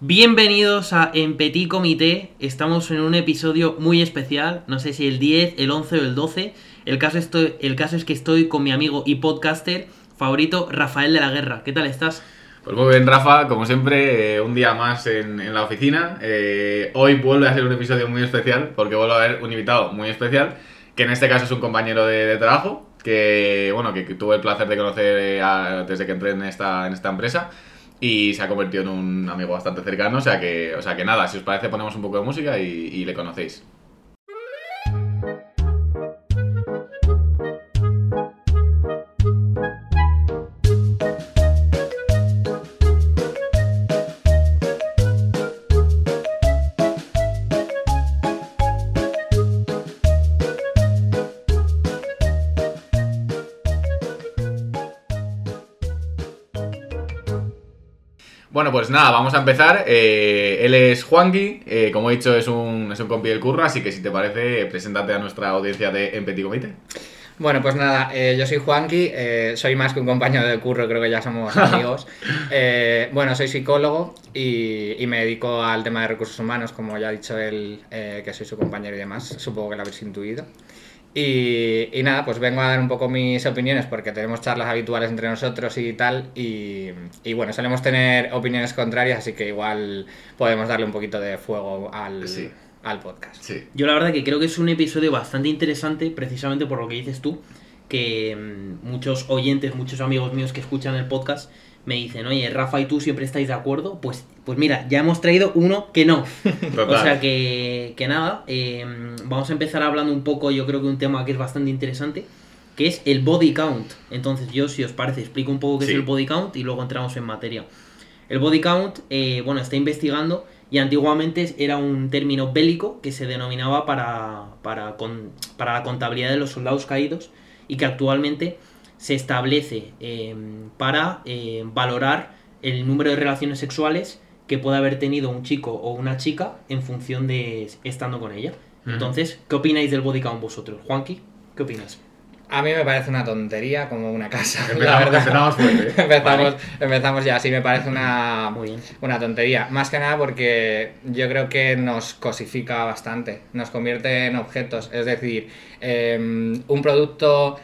Bienvenidos a En Comité. Estamos en un episodio muy especial. No sé si el 10, el 11 o el 12. El caso, es que estoy con mi amigo y podcaster favorito, Rafael de la Guerra. ¿Qué tal estás? Pues muy bien, Rafa, como siempre, eh, un día más en, la oficina. Eh, hoy vuelve a ser un episodio muy especial porque vuelvo a ver un invitado muy especial, que en este caso es un compañero de, trabajo, que bueno, que, tuve el placer de conocer eh, desde que entré en esta, en esta empresa y se ha convertido en un amigo bastante cercano, o sea que, o sea que nada, si os parece ponemos un poco de música y, y le conocéis. Bueno, pues nada, vamos a empezar. Eh, él es Juanqui, eh, como he dicho, es un, es un compi del curro, así que si te parece, preséntate a nuestra audiencia de En Petit Comité. Bueno, pues nada, eh, yo soy Juanqui, eh, soy más que un compañero de curro, creo que ya somos amigos. Eh, bueno, soy psicólogo y, y me dedico al tema de recursos humanos, como ya ha dicho él, eh, que soy su compañero y demás, supongo que lo habéis intuido. Y, y nada, pues vengo a dar un poco mis opiniones porque tenemos charlas habituales entre nosotros y tal. Y, y bueno, solemos tener opiniones contrarias, así que igual podemos darle un poquito de fuego al, Sí. al podcast. Sí. Yo la verdad que creo que es un episodio bastante interesante, precisamente por lo que dices tú, que mm, muchos oyentes, muchos amigos míos que escuchan el podcast me dicen, oye, Rafa y tú siempre estáis de acuerdo. Pues, pues mira, ya hemos traído uno que no. Total. O sea que, que nada, eh, vamos a empezar hablando un poco, yo creo que un tema que es bastante interesante, que es el body count. Entonces yo, si os parece, explico un poco qué Sí. es el body count y luego entramos en materia. El body count, eh, bueno, está investigando y antiguamente era un término bélico que se denominaba para, para, con- para la contabilidad de los soldados caídos y que actualmente se establece eh, para eh, valorar el número de relaciones sexuales que puede haber tenido un chico o una chica en función de estando con ella. Ujú. Entonces, ¿qué opináis del body count vosotros? Juanqui, ¿qué opinas? A mí me parece una tontería como una casa. la Empezamos, verdad. empezamos fuerte. ¿eh? empezamos, empezamos ya, sí, me parece una, Muy bien. una tontería. Más que nada porque yo creo que nos cosifica bastante, nos convierte en objetos. Es decir, em, un producto.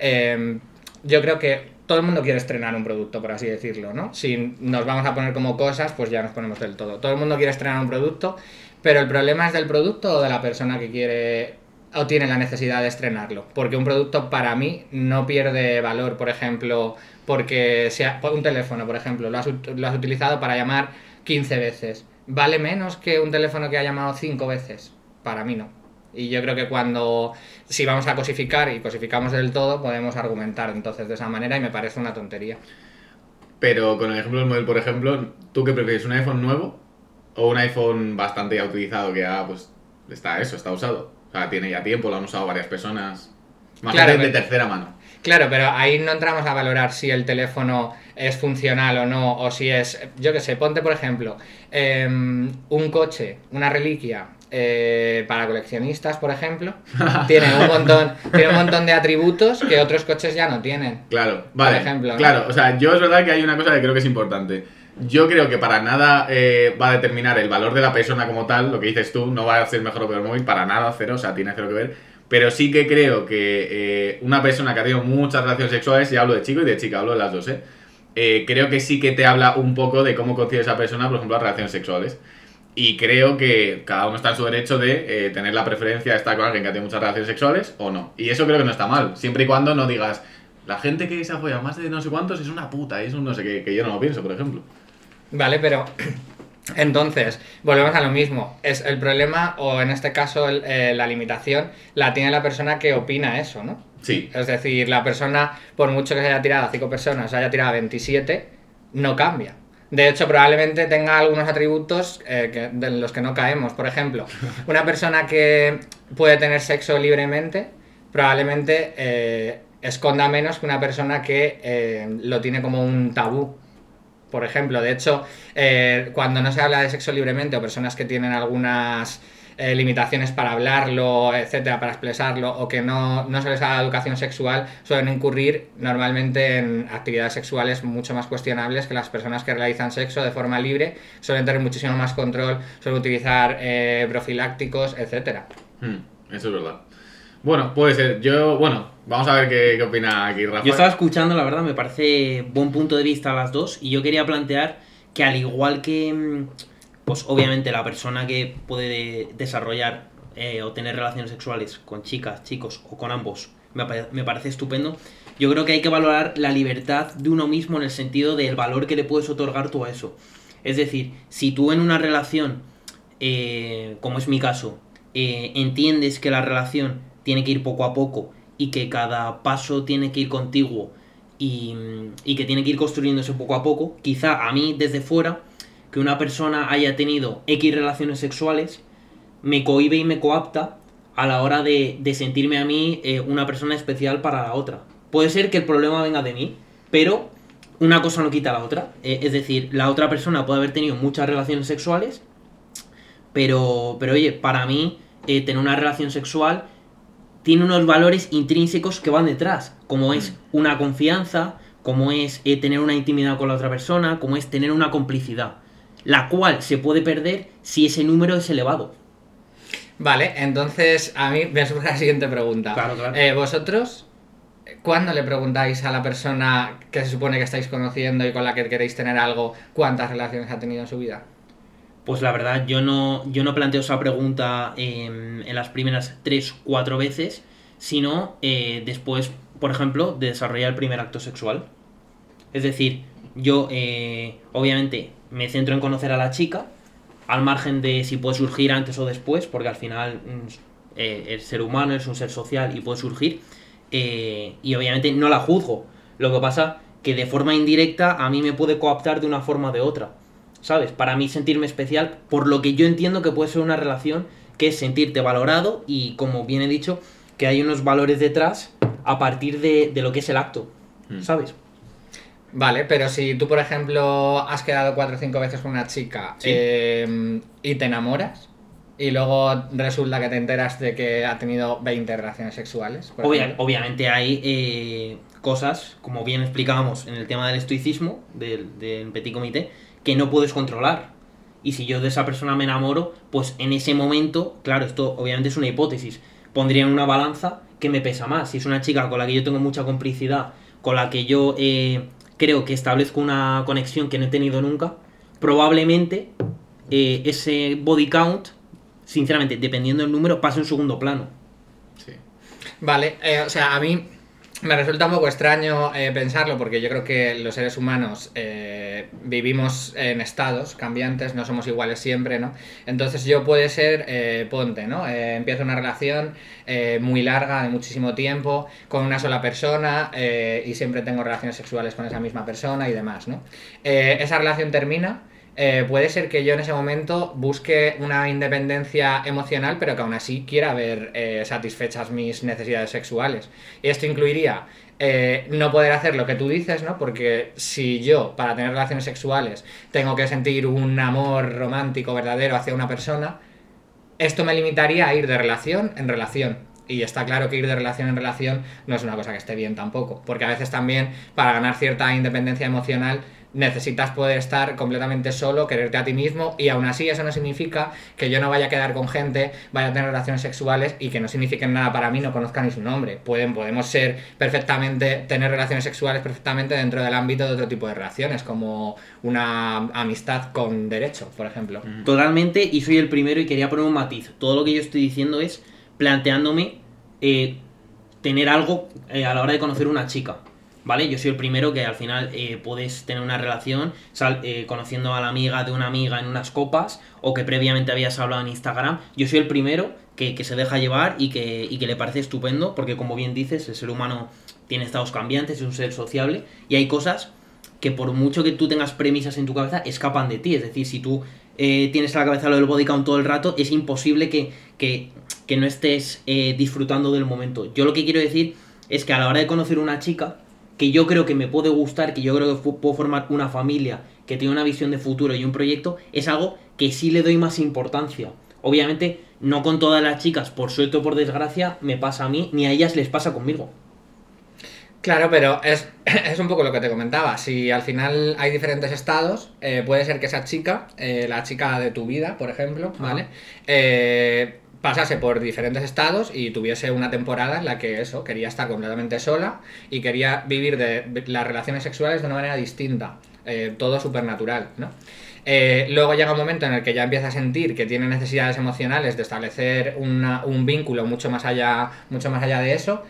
em, yo creo que todo el mundo quiere estrenar un producto, por así decirlo, ¿no? Si nos vamos a poner como cosas, pues ya nos ponemos del todo. Todo el mundo quiere estrenar un producto, pero el problema es del producto o de la persona que quiere o tiene la necesidad de estrenarlo. Porque un producto para mí no pierde valor, por ejemplo, porque sea un teléfono, por ejemplo, lo has, lo has utilizado para llamar 15 veces. ¿Vale menos que un teléfono que ha llamado 5 veces? Para mí no. Y yo creo que cuando, si vamos a cosificar y cosificamos del todo, podemos argumentar entonces de esa manera y me parece una tontería. Pero con el ejemplo del móvil, por ejemplo, ¿tú qué prefieres? ¿Un iPhone nuevo o un iPhone bastante ya utilizado que ya, pues, está eso, está usado? O sea, tiene ya tiempo, lo han usado varias personas. Más Claro, de, de pero- tercera mano. Claro, pero ahí no entramos a valorar si el teléfono es funcional o no, o si es, yo qué sé, ponte por ejemplo, em, un coche, una reliquia eh, para coleccionistas, por ejemplo, tiene un montón, tiene un montón de atributos que otros coches ya no tienen. Claro, vale. ejemplo, ¿no? Claro, o sea, yo es verdad que hay una cosa que creo que es importante. Yo creo que para nada eh, va a determinar el valor de la persona como tal, lo que dices tú, no va a ser mejor o peor móvil, para nada, cero, o sea, tiene cero que ver. Pero sí que creo que eh, una persona que ha tenido muchas relaciones sexuales, y hablo de chico y de chica, hablo de las dos, ¿eh? Eh, creo que sí que te habla un poco de cómo concibe esa persona, por ejemplo, las relaciones sexuales. Y creo que cada uno está en su derecho de eh, tener la preferencia de estar con alguien que tenido muchas relaciones sexuales o no. Y eso creo que no está mal, siempre y cuando no digas, la gente que se ha follado más de no sé cuántos es una puta, y es un no sé qué, que yo no lo pienso, por ejemplo. Vale, pero entonces, volvemos a lo mismo. Es el problema, o en este caso el- eh, la limitación, la tiene la persona que opina eso, ¿no? Sí, Es decir, la persona, por mucho que se haya tirado a 5 personas, se haya tirado a 27, no cambia. De hecho, probablemente tenga algunos atributos eh, que- de los que no caemos. Por ejemplo, una persona que puede tener sexo libremente, probablemente eh, esconda menos que una persona que eh, lo tiene como un tabú. Por ejemplo, de hecho, cuando no se habla de sexo libremente o personas que tienen algunas eh, limitaciones para hablarlo, etcétera, para expresarlo, o que no, no se les da educación sexual, suelen incurrir normalmente en actividades sexuales mucho más cuestionables que las personas que realizan sexo de forma libre, suelen tener muchísimo más control, suelen utilizar eh, profilácticos, etcétera. Hmm, eso es verdad. Bueno, puede ser. Yo, bueno, vamos a ver qué, qué opina aquí Rafa. Yo estaba escuchando, la verdad, me parece buen punto de vista a las dos y yo quería plantear que al igual que, mm, pues obviamente la persona que puede desarrollar eh, o tener relaciones sexuales con chicas, chicos o con ambos, me, me parece estupendo, yo creo que hay que valorar la libertad de uno mismo en el sentido del valor que le puedes otorgar tú a eso. Es decir, si tú en una relación, eh, como es mi caso, eh, entiendes que la relación tiene que ir poco a poco y que cada paso tiene que ir contiguo y, y que tiene que ir construyéndose poco a poco, quizá a mí desde fuera, que una persona haya tenido X relaciones sexuales, me cohibe y me coapta a la hora de, sentirme a mí eh, una persona especial para la otra. Puede ser que el problema venga de mí, pero una cosa no quita la otra. Eh, es decir, la otra persona puede haber tenido muchas relaciones sexuales, pero, pero oye, para mí eh, tener una relación sexual tiene unos valores intrínsecos que van detrás, como es una confianza, como es tener una intimidad con la otra persona, como es tener una complicidad, la cual se puede perder si ese número es elevado. Vale, entonces a mí me surge la siguiente pregunta. Claro, claro. Eh, ¿Vosotros cuándo le preguntáis a la persona que se supone que estáis conociendo y con la que queréis tener algo cuántas relaciones ha tenido en su vida? Pues la verdad, yo no, yo no planteo esa pregunta en las primeras 3, 4 veces, sino eh, después, por ejemplo, de desarrollar el primer acto sexual. Es decir, yo eh, obviamente me centro en conocer a la chica, al margen de si puede surgir antes o después, porque al final mm, eh, el ser humano es un ser social y puede surgir, eh, y obviamente no la juzgo. Lo que pasa que de forma indirecta a mí me puede coaptar de una forma o de otra. ¿Sabes? Para mí sentirme especial por lo que yo entiendo que puede ser una relación que es sentirte valorado y, como bien he dicho, que hay unos valores detrás a partir de, de lo que es el acto. Mm. Vale, pero si tú, por ejemplo, has quedado cuatro o cinco veces con una chica Sí. eh, y te enamoras y luego resulta que te enteras de que ha tenido 20 relaciones sexuales. Obvia- obviamente hay eh, cosas, como bien explicábamos en el tema del estoicismo, del, del petit comité, que no puedes controlar. Y si yo de esa persona me enamoro, pues en ese momento, claro, esto obviamente es una hipótesis, pondría en una balanza que me pesa más. Si es una chica con la que yo tengo mucha complicidad, con la que yo eh, creo que establezco una conexión que no he tenido nunca, probablemente eh, ese body count, sinceramente, dependiendo del número, pasa en segundo plano. Sí. Vale, eh, o sea, a mí me resulta un poco extraño eh, pensarlo porque yo creo que los seres humanos eh, vivimos en estados cambiantes, no somos iguales siempre, ¿no? Entonces yo puede ser, eh, ponte, ¿no? Empiezo una relación muy larga, de muchísimo tiempo, con una sola persona y siempre tengo relaciones sexuales con esa misma persona y demás, ¿no? Esa relación termina. Eh, puede ser que yo en ese momento busque una independencia emocional, pero que aún así quiera ver eh, satisfechas mis necesidades sexuales. Y esto incluiría eh, no poder hacer lo que tú dices, ¿no? Porque si yo, para tener relaciones sexuales, tengo que sentir un amor romántico verdadero hacia una persona, esto me limitaría a ir de relación en relación. Y está claro que ir de relación en relación no es una cosa que esté bien tampoco, porque a veces también para ganar cierta independencia emocional necesitas poder estar completamente solo, quererte a ti mismo y aún así eso no significa que yo no vaya a quedar con gente, vaya a tener relaciones sexuales y que no signifiquen nada para mí, no conozca ni su nombre. Pueden, podemos ser perfectamente, tener relaciones sexuales perfectamente dentro del ámbito de otro tipo de relaciones, como una amistad con derecho, por ejemplo. Totalmente, y soy el primero y quería poner un matiz. Todo lo que yo estoy diciendo es planteándome eh, tener algo eh, a la hora de conocer una chica. ¿Vale? Yo soy el primero que al final eh, puedes tener una relación sal- eh, conociendo a la amiga de una amiga en unas copas o que previamente habías hablado en Instagram. Yo soy el primero que, que se deja llevar y que, y que le parece estupendo porque como bien dices, el ser humano tiene estados cambiantes, es un ser sociable y hay cosas que por mucho que tú tengas premisas en tu cabeza, escapan de ti. Es decir, si tú eh, tienes en la cabeza lo del body count todo el rato, es imposible que, que, que no estés eh, disfrutando del momento. Yo lo que quiero decir es que a la hora de conocer una chica, que yo creo que me puede gustar, que yo creo que puedo formar una familia, que tiene una visión de futuro y un proyecto, es algo que sí le doy más importancia. Obviamente no con todas las chicas, por suerte o por desgracia, me pasa a mí, ni a ellas les pasa conmigo. Claro, pero es, es un poco lo que te comentaba. Si al final hay diferentes estados, eh, puede ser que esa chica, eh, la chica de tu vida, por ejemplo, ¿vale? Eh, pasase por diferentes estados y tuviese una temporada en la que eso, quería estar completamente sola y quería vivir de las relaciones sexuales de una manera distinta. Eh, todo supernatural, ¿no? Eh, luego llega un momento en el que ya empieza a sentir que tiene necesidades emocionales de establecer un vínculo mucho más allá, mucho más allá de eso.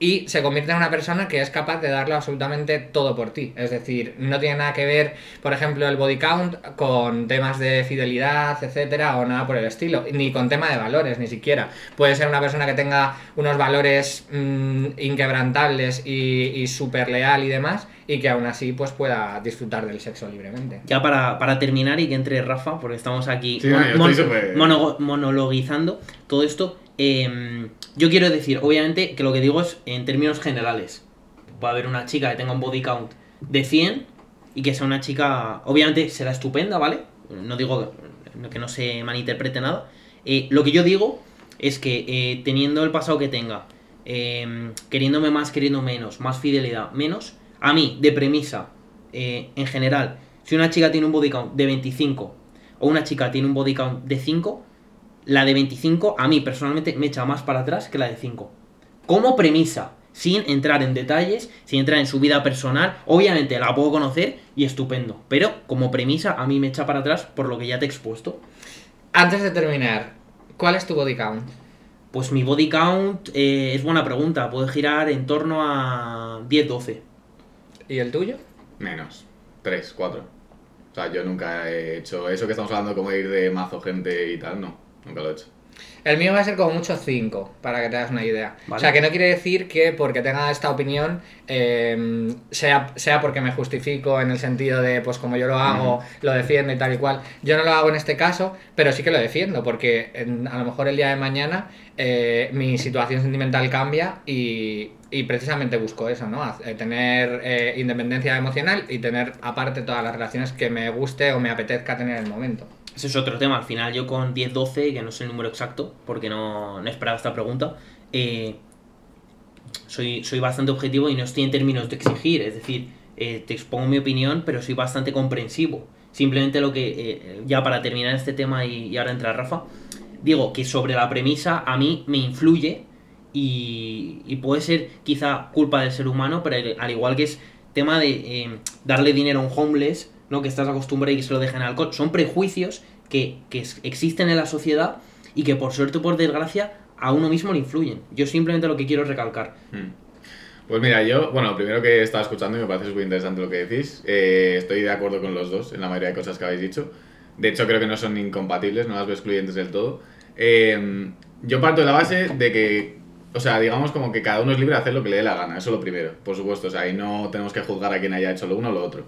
Y se convierte en una persona que es capaz de darlo absolutamente todo por ti. Es decir, no tiene nada que ver, por ejemplo, el body count con temas de fidelidad, etcétera, o nada por el estilo. Ni con tema de valores, ni siquiera. Puede ser una persona que tenga unos valores mm, inquebrantables y, y súper leal y demás, y que aún así pues pueda disfrutar del sexo libremente. Ya para, para terminar y que entre Rafa, porque estamos aquí Sí, no, yo mon- estoy súper- mono- monologuizando todo esto. Eh, yo quiero decir, obviamente, que lo que digo es en términos generales. Va a haber una chica que tenga un body count de 100 y que sea una chica, obviamente será estupenda, ¿vale? No digo que, no se malinterprete nada. Eh, lo que yo digo es que eh, teniendo el pasado que tenga, eh, queriéndome más, queriendo menos, más fidelidad, menos, a mí, de premisa, eh, en general, si una chica tiene un body count de 25 o una chica tiene un body count de 5, la de 25 a mí personalmente me echa más para atrás que la de 5. Como premisa, sin entrar en detalles, sin entrar en su vida personal, obviamente la puedo conocer y estupendo, pero como premisa a mí me echa para atrás por lo que ya te he expuesto. Antes de terminar, ¿cuál es tu body count? Pues mi body count eh, es buena pregunta, puede girar en torno a 10-12. ¿Y el tuyo? Menos. Tres, cuatro. O sea, yo nunca he hecho eso que estamos hablando como ir de mazo gente y tal, no. Nunca lo he hecho. El mío va a ser como mucho 5, para que te hagas una idea. Vale. O sea, que no quiere decir que porque tenga esta opinión eh, sea, sea porque me justifico en el sentido de, pues como yo lo hago, lo defiendo y tal y cual. Yo no lo hago en este caso, pero sí que lo defiendo, porque en- a lo mejor el día de mañana eh, mi situación sentimental cambia y, y precisamente busco eso, ¿no? Eh, tener eh, independencia emocional y tener aparte todas las relaciones que me guste o me apetezca tener en el momento. Ese es otro tema. Al final, yo con 10-12, que no sé el número exacto, porque no, no esperaba esta pregunta, eh, soy, soy bastante objetivo y no estoy en términos de exigir. Es decir, eh, te expongo mi opinión, pero soy bastante comprensivo. Simplemente lo que, eh, ya para terminar este tema y, y ahora entra Rafa, digo que sobre la premisa a mí me influye y, y puede ser quizá culpa del ser humano, pero al igual que es tema de eh, darle dinero a un homeless, ¿no? que estás acostumbrado y que se lo dejen al alcohol, son prejuicios que, que existen en la sociedad y que por suerte o por desgracia a uno mismo le influyen. Yo simplemente lo que quiero es recalcar. Hmm. Pues mira, yo, bueno, primero que estaba escuchando y me parece súper interesante lo que decís. Eh, estoy de acuerdo con los dos en la mayoría de cosas que habéis dicho. De hecho, creo que no son incompatibles, no las veo excluyentes del todo. Eh, yo parto de la base de que, o sea, digamos como que cada uno es libre de hacer lo que le dé la gana, eso es lo primero, por supuesto. O sea, y no tenemos que juzgar a quien haya hecho lo uno o lo otro.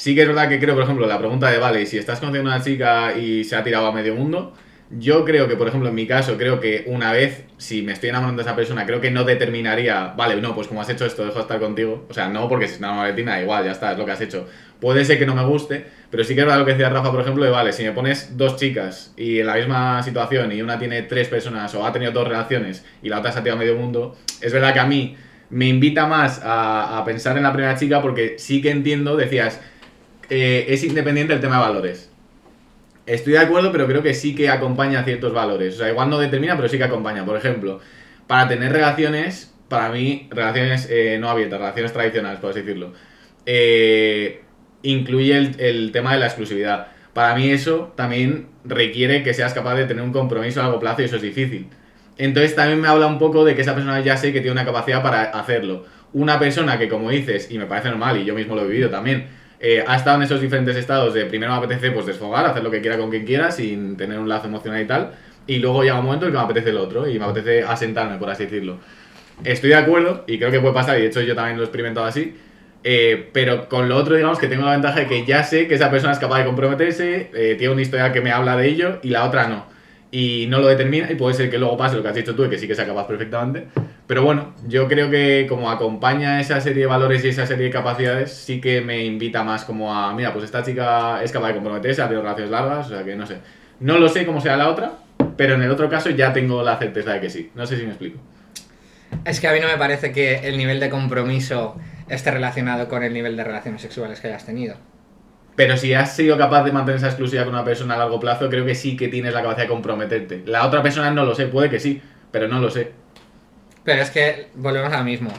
Sí que es verdad que creo, por ejemplo, la pregunta de, vale, si estás conociendo a una chica y se ha tirado a medio mundo, yo creo que, por ejemplo, en mi caso, creo que una vez, si me estoy enamorando de esa persona, creo que no determinaría, vale, no, pues como has hecho esto, dejo de estar contigo. O sea, no porque si de ti, nada, igual, ya está, es lo que has hecho. Puede ser que no me guste, pero sí que es verdad lo que decía Rafa, por ejemplo, de, vale, si me pones dos chicas y en la misma situación y una tiene tres personas o ha tenido dos relaciones y la otra se ha tirado a medio mundo, es verdad que a mí me invita más a pensar en la primera chica porque sí que entiendo, decías, eh, es independiente el tema de valores. Estoy de acuerdo, pero creo que sí que acompaña ciertos valores. O sea, igual no determina, pero sí que acompaña. Por ejemplo, para tener relaciones, para mí, relaciones eh, no abiertas, relaciones tradicionales, por así decirlo, eh, incluye el, el tema de la exclusividad. Para mí eso también requiere que seas capaz de tener un compromiso a largo plazo y eso es difícil. Entonces también me habla un poco de que esa persona ya sé que tiene una capacidad para hacerlo. Una persona que, como dices, y me parece normal, y yo mismo lo he vivido también, eh, ha estado en esos diferentes estados de primero me apetece pues desfogar, hacer lo que quiera con quien quiera, sin tener un lazo emocional y tal, y luego llega un momento en que me apetece el otro, y me apetece asentarme, por así decirlo. Estoy de acuerdo, y creo que puede pasar, y de hecho yo también lo he experimentado así, eh, pero con lo otro, digamos que tengo la ventaja de que ya sé que esa persona es capaz de comprometerse, eh, tiene una historia que me habla de ello, y la otra no. Y no lo determina, y puede ser que luego pase lo que has dicho tú, y que sí que sea capaz perfectamente. Pero bueno, yo creo que como acompaña esa serie de valores y esa serie de capacidades, sí que me invita más como a, mira, pues esta chica es capaz de comprometerse, ha tenido relaciones largas, o sea que no sé. No lo sé cómo sea la otra, pero en el otro caso ya tengo la certeza de que sí. No sé si me explico. Es que a mí no me parece que el nivel de compromiso esté relacionado con el nivel de relaciones sexuales que hayas tenido. Pero si has sido capaz de mantener esa exclusividad con una persona a largo plazo, creo que sí que tienes la capacidad de comprometerte. La otra persona no lo sé, puede que sí, pero no lo sé. Pero es que volvemos al mismo.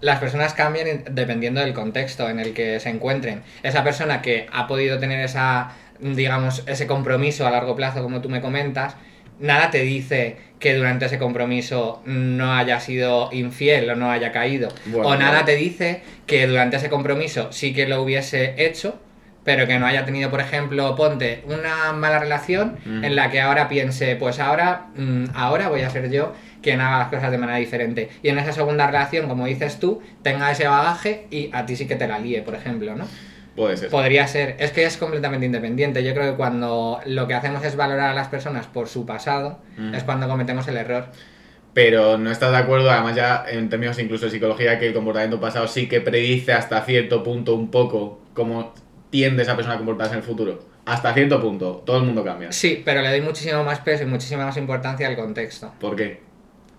Las personas cambian en- dependiendo del contexto en el que se encuentren. Esa persona que ha podido tener esa, digamos, ese compromiso a largo plazo, como tú me comentas, nada te dice que durante ese compromiso no haya sido infiel o no haya caído. Bueno, o nada te dice que durante ese compromiso sí que lo hubiese hecho, pero que no haya tenido, por ejemplo, ponte una mala relación Mm. en la que ahora piense, pues ahora, mm, ahora voy a ser yo quien haga las cosas de manera diferente. Y en esa segunda relación, como dices tú, tenga ese bagaje y a ti sí que te la líe, por ejemplo, ¿no? Puede ser. Podría ser. Es que es completamente independiente. Yo creo que cuando lo que hacemos es valorar a las personas por su pasado, Mm. es cuando cometemos el error. Pero no estás de acuerdo, además ya en términos incluso de psicología, que el comportamiento pasado sí que predice hasta cierto punto un poco cómo tiende esa persona a comportarse en el futuro. Hasta cierto punto, todo el mundo cambia. Sí, pero le doy muchísimo más peso y muchísima más importancia al contexto. ¿Por qué?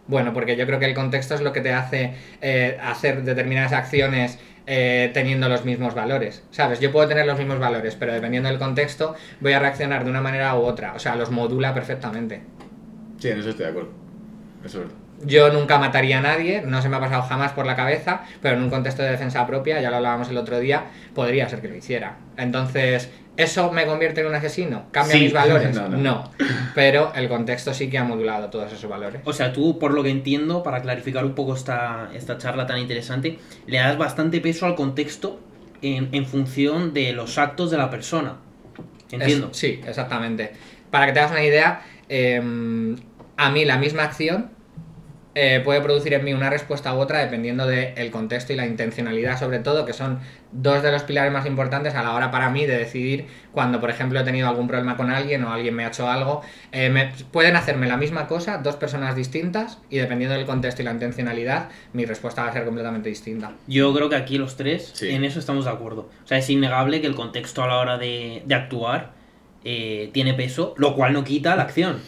Bueno, porque yo creo que el contexto es lo que te hace eh, hacer determinadas acciones eh, teniendo los mismos valores. ¿Sabes? Yo puedo tener los mismos valores, pero dependiendo del contexto voy a reaccionar de una manera u otra. O sea, los modula perfectamente. Sí, en eso estoy de acuerdo. Eso es verdad. Yo nunca mataría a nadie, no se me ha pasado jamás por la cabeza, pero en un contexto de defensa propia, ya lo hablábamos el otro día, podría ser que lo hiciera. Entonces, ¿eso me convierte en un asesino? ¿Cambia Sí. mis valores? No, no. Pero el contexto sí que ha modulado todos esos valores. O sea, tú, por lo que entiendo, para clarificar un poco esta, esta charla tan interesante, le das bastante peso al contexto en, en función de los actos de la persona. Entiendo. Es- sí, exactamente. Para que te hagas una idea, eh, a mí la misma acción eh, puede producir en mí una respuesta u otra dependiendo del contexto y la intencionalidad, sobre todo, que son dos de los pilares más importantes a la hora para mí de decidir cuando, por ejemplo, he tenido algún problema con alguien o alguien me ha hecho algo. eh, me- pueden hacerme la misma cosa, dos personas distintas, y dependiendo del contexto y la intencionalidad, mi respuesta va a ser completamente distinta. Yo creo que aquí los tres Sí. en eso estamos de acuerdo. O sea, es innegable que el contexto a la hora de, de actuar eh, tiene peso, lo cual no quita la acción.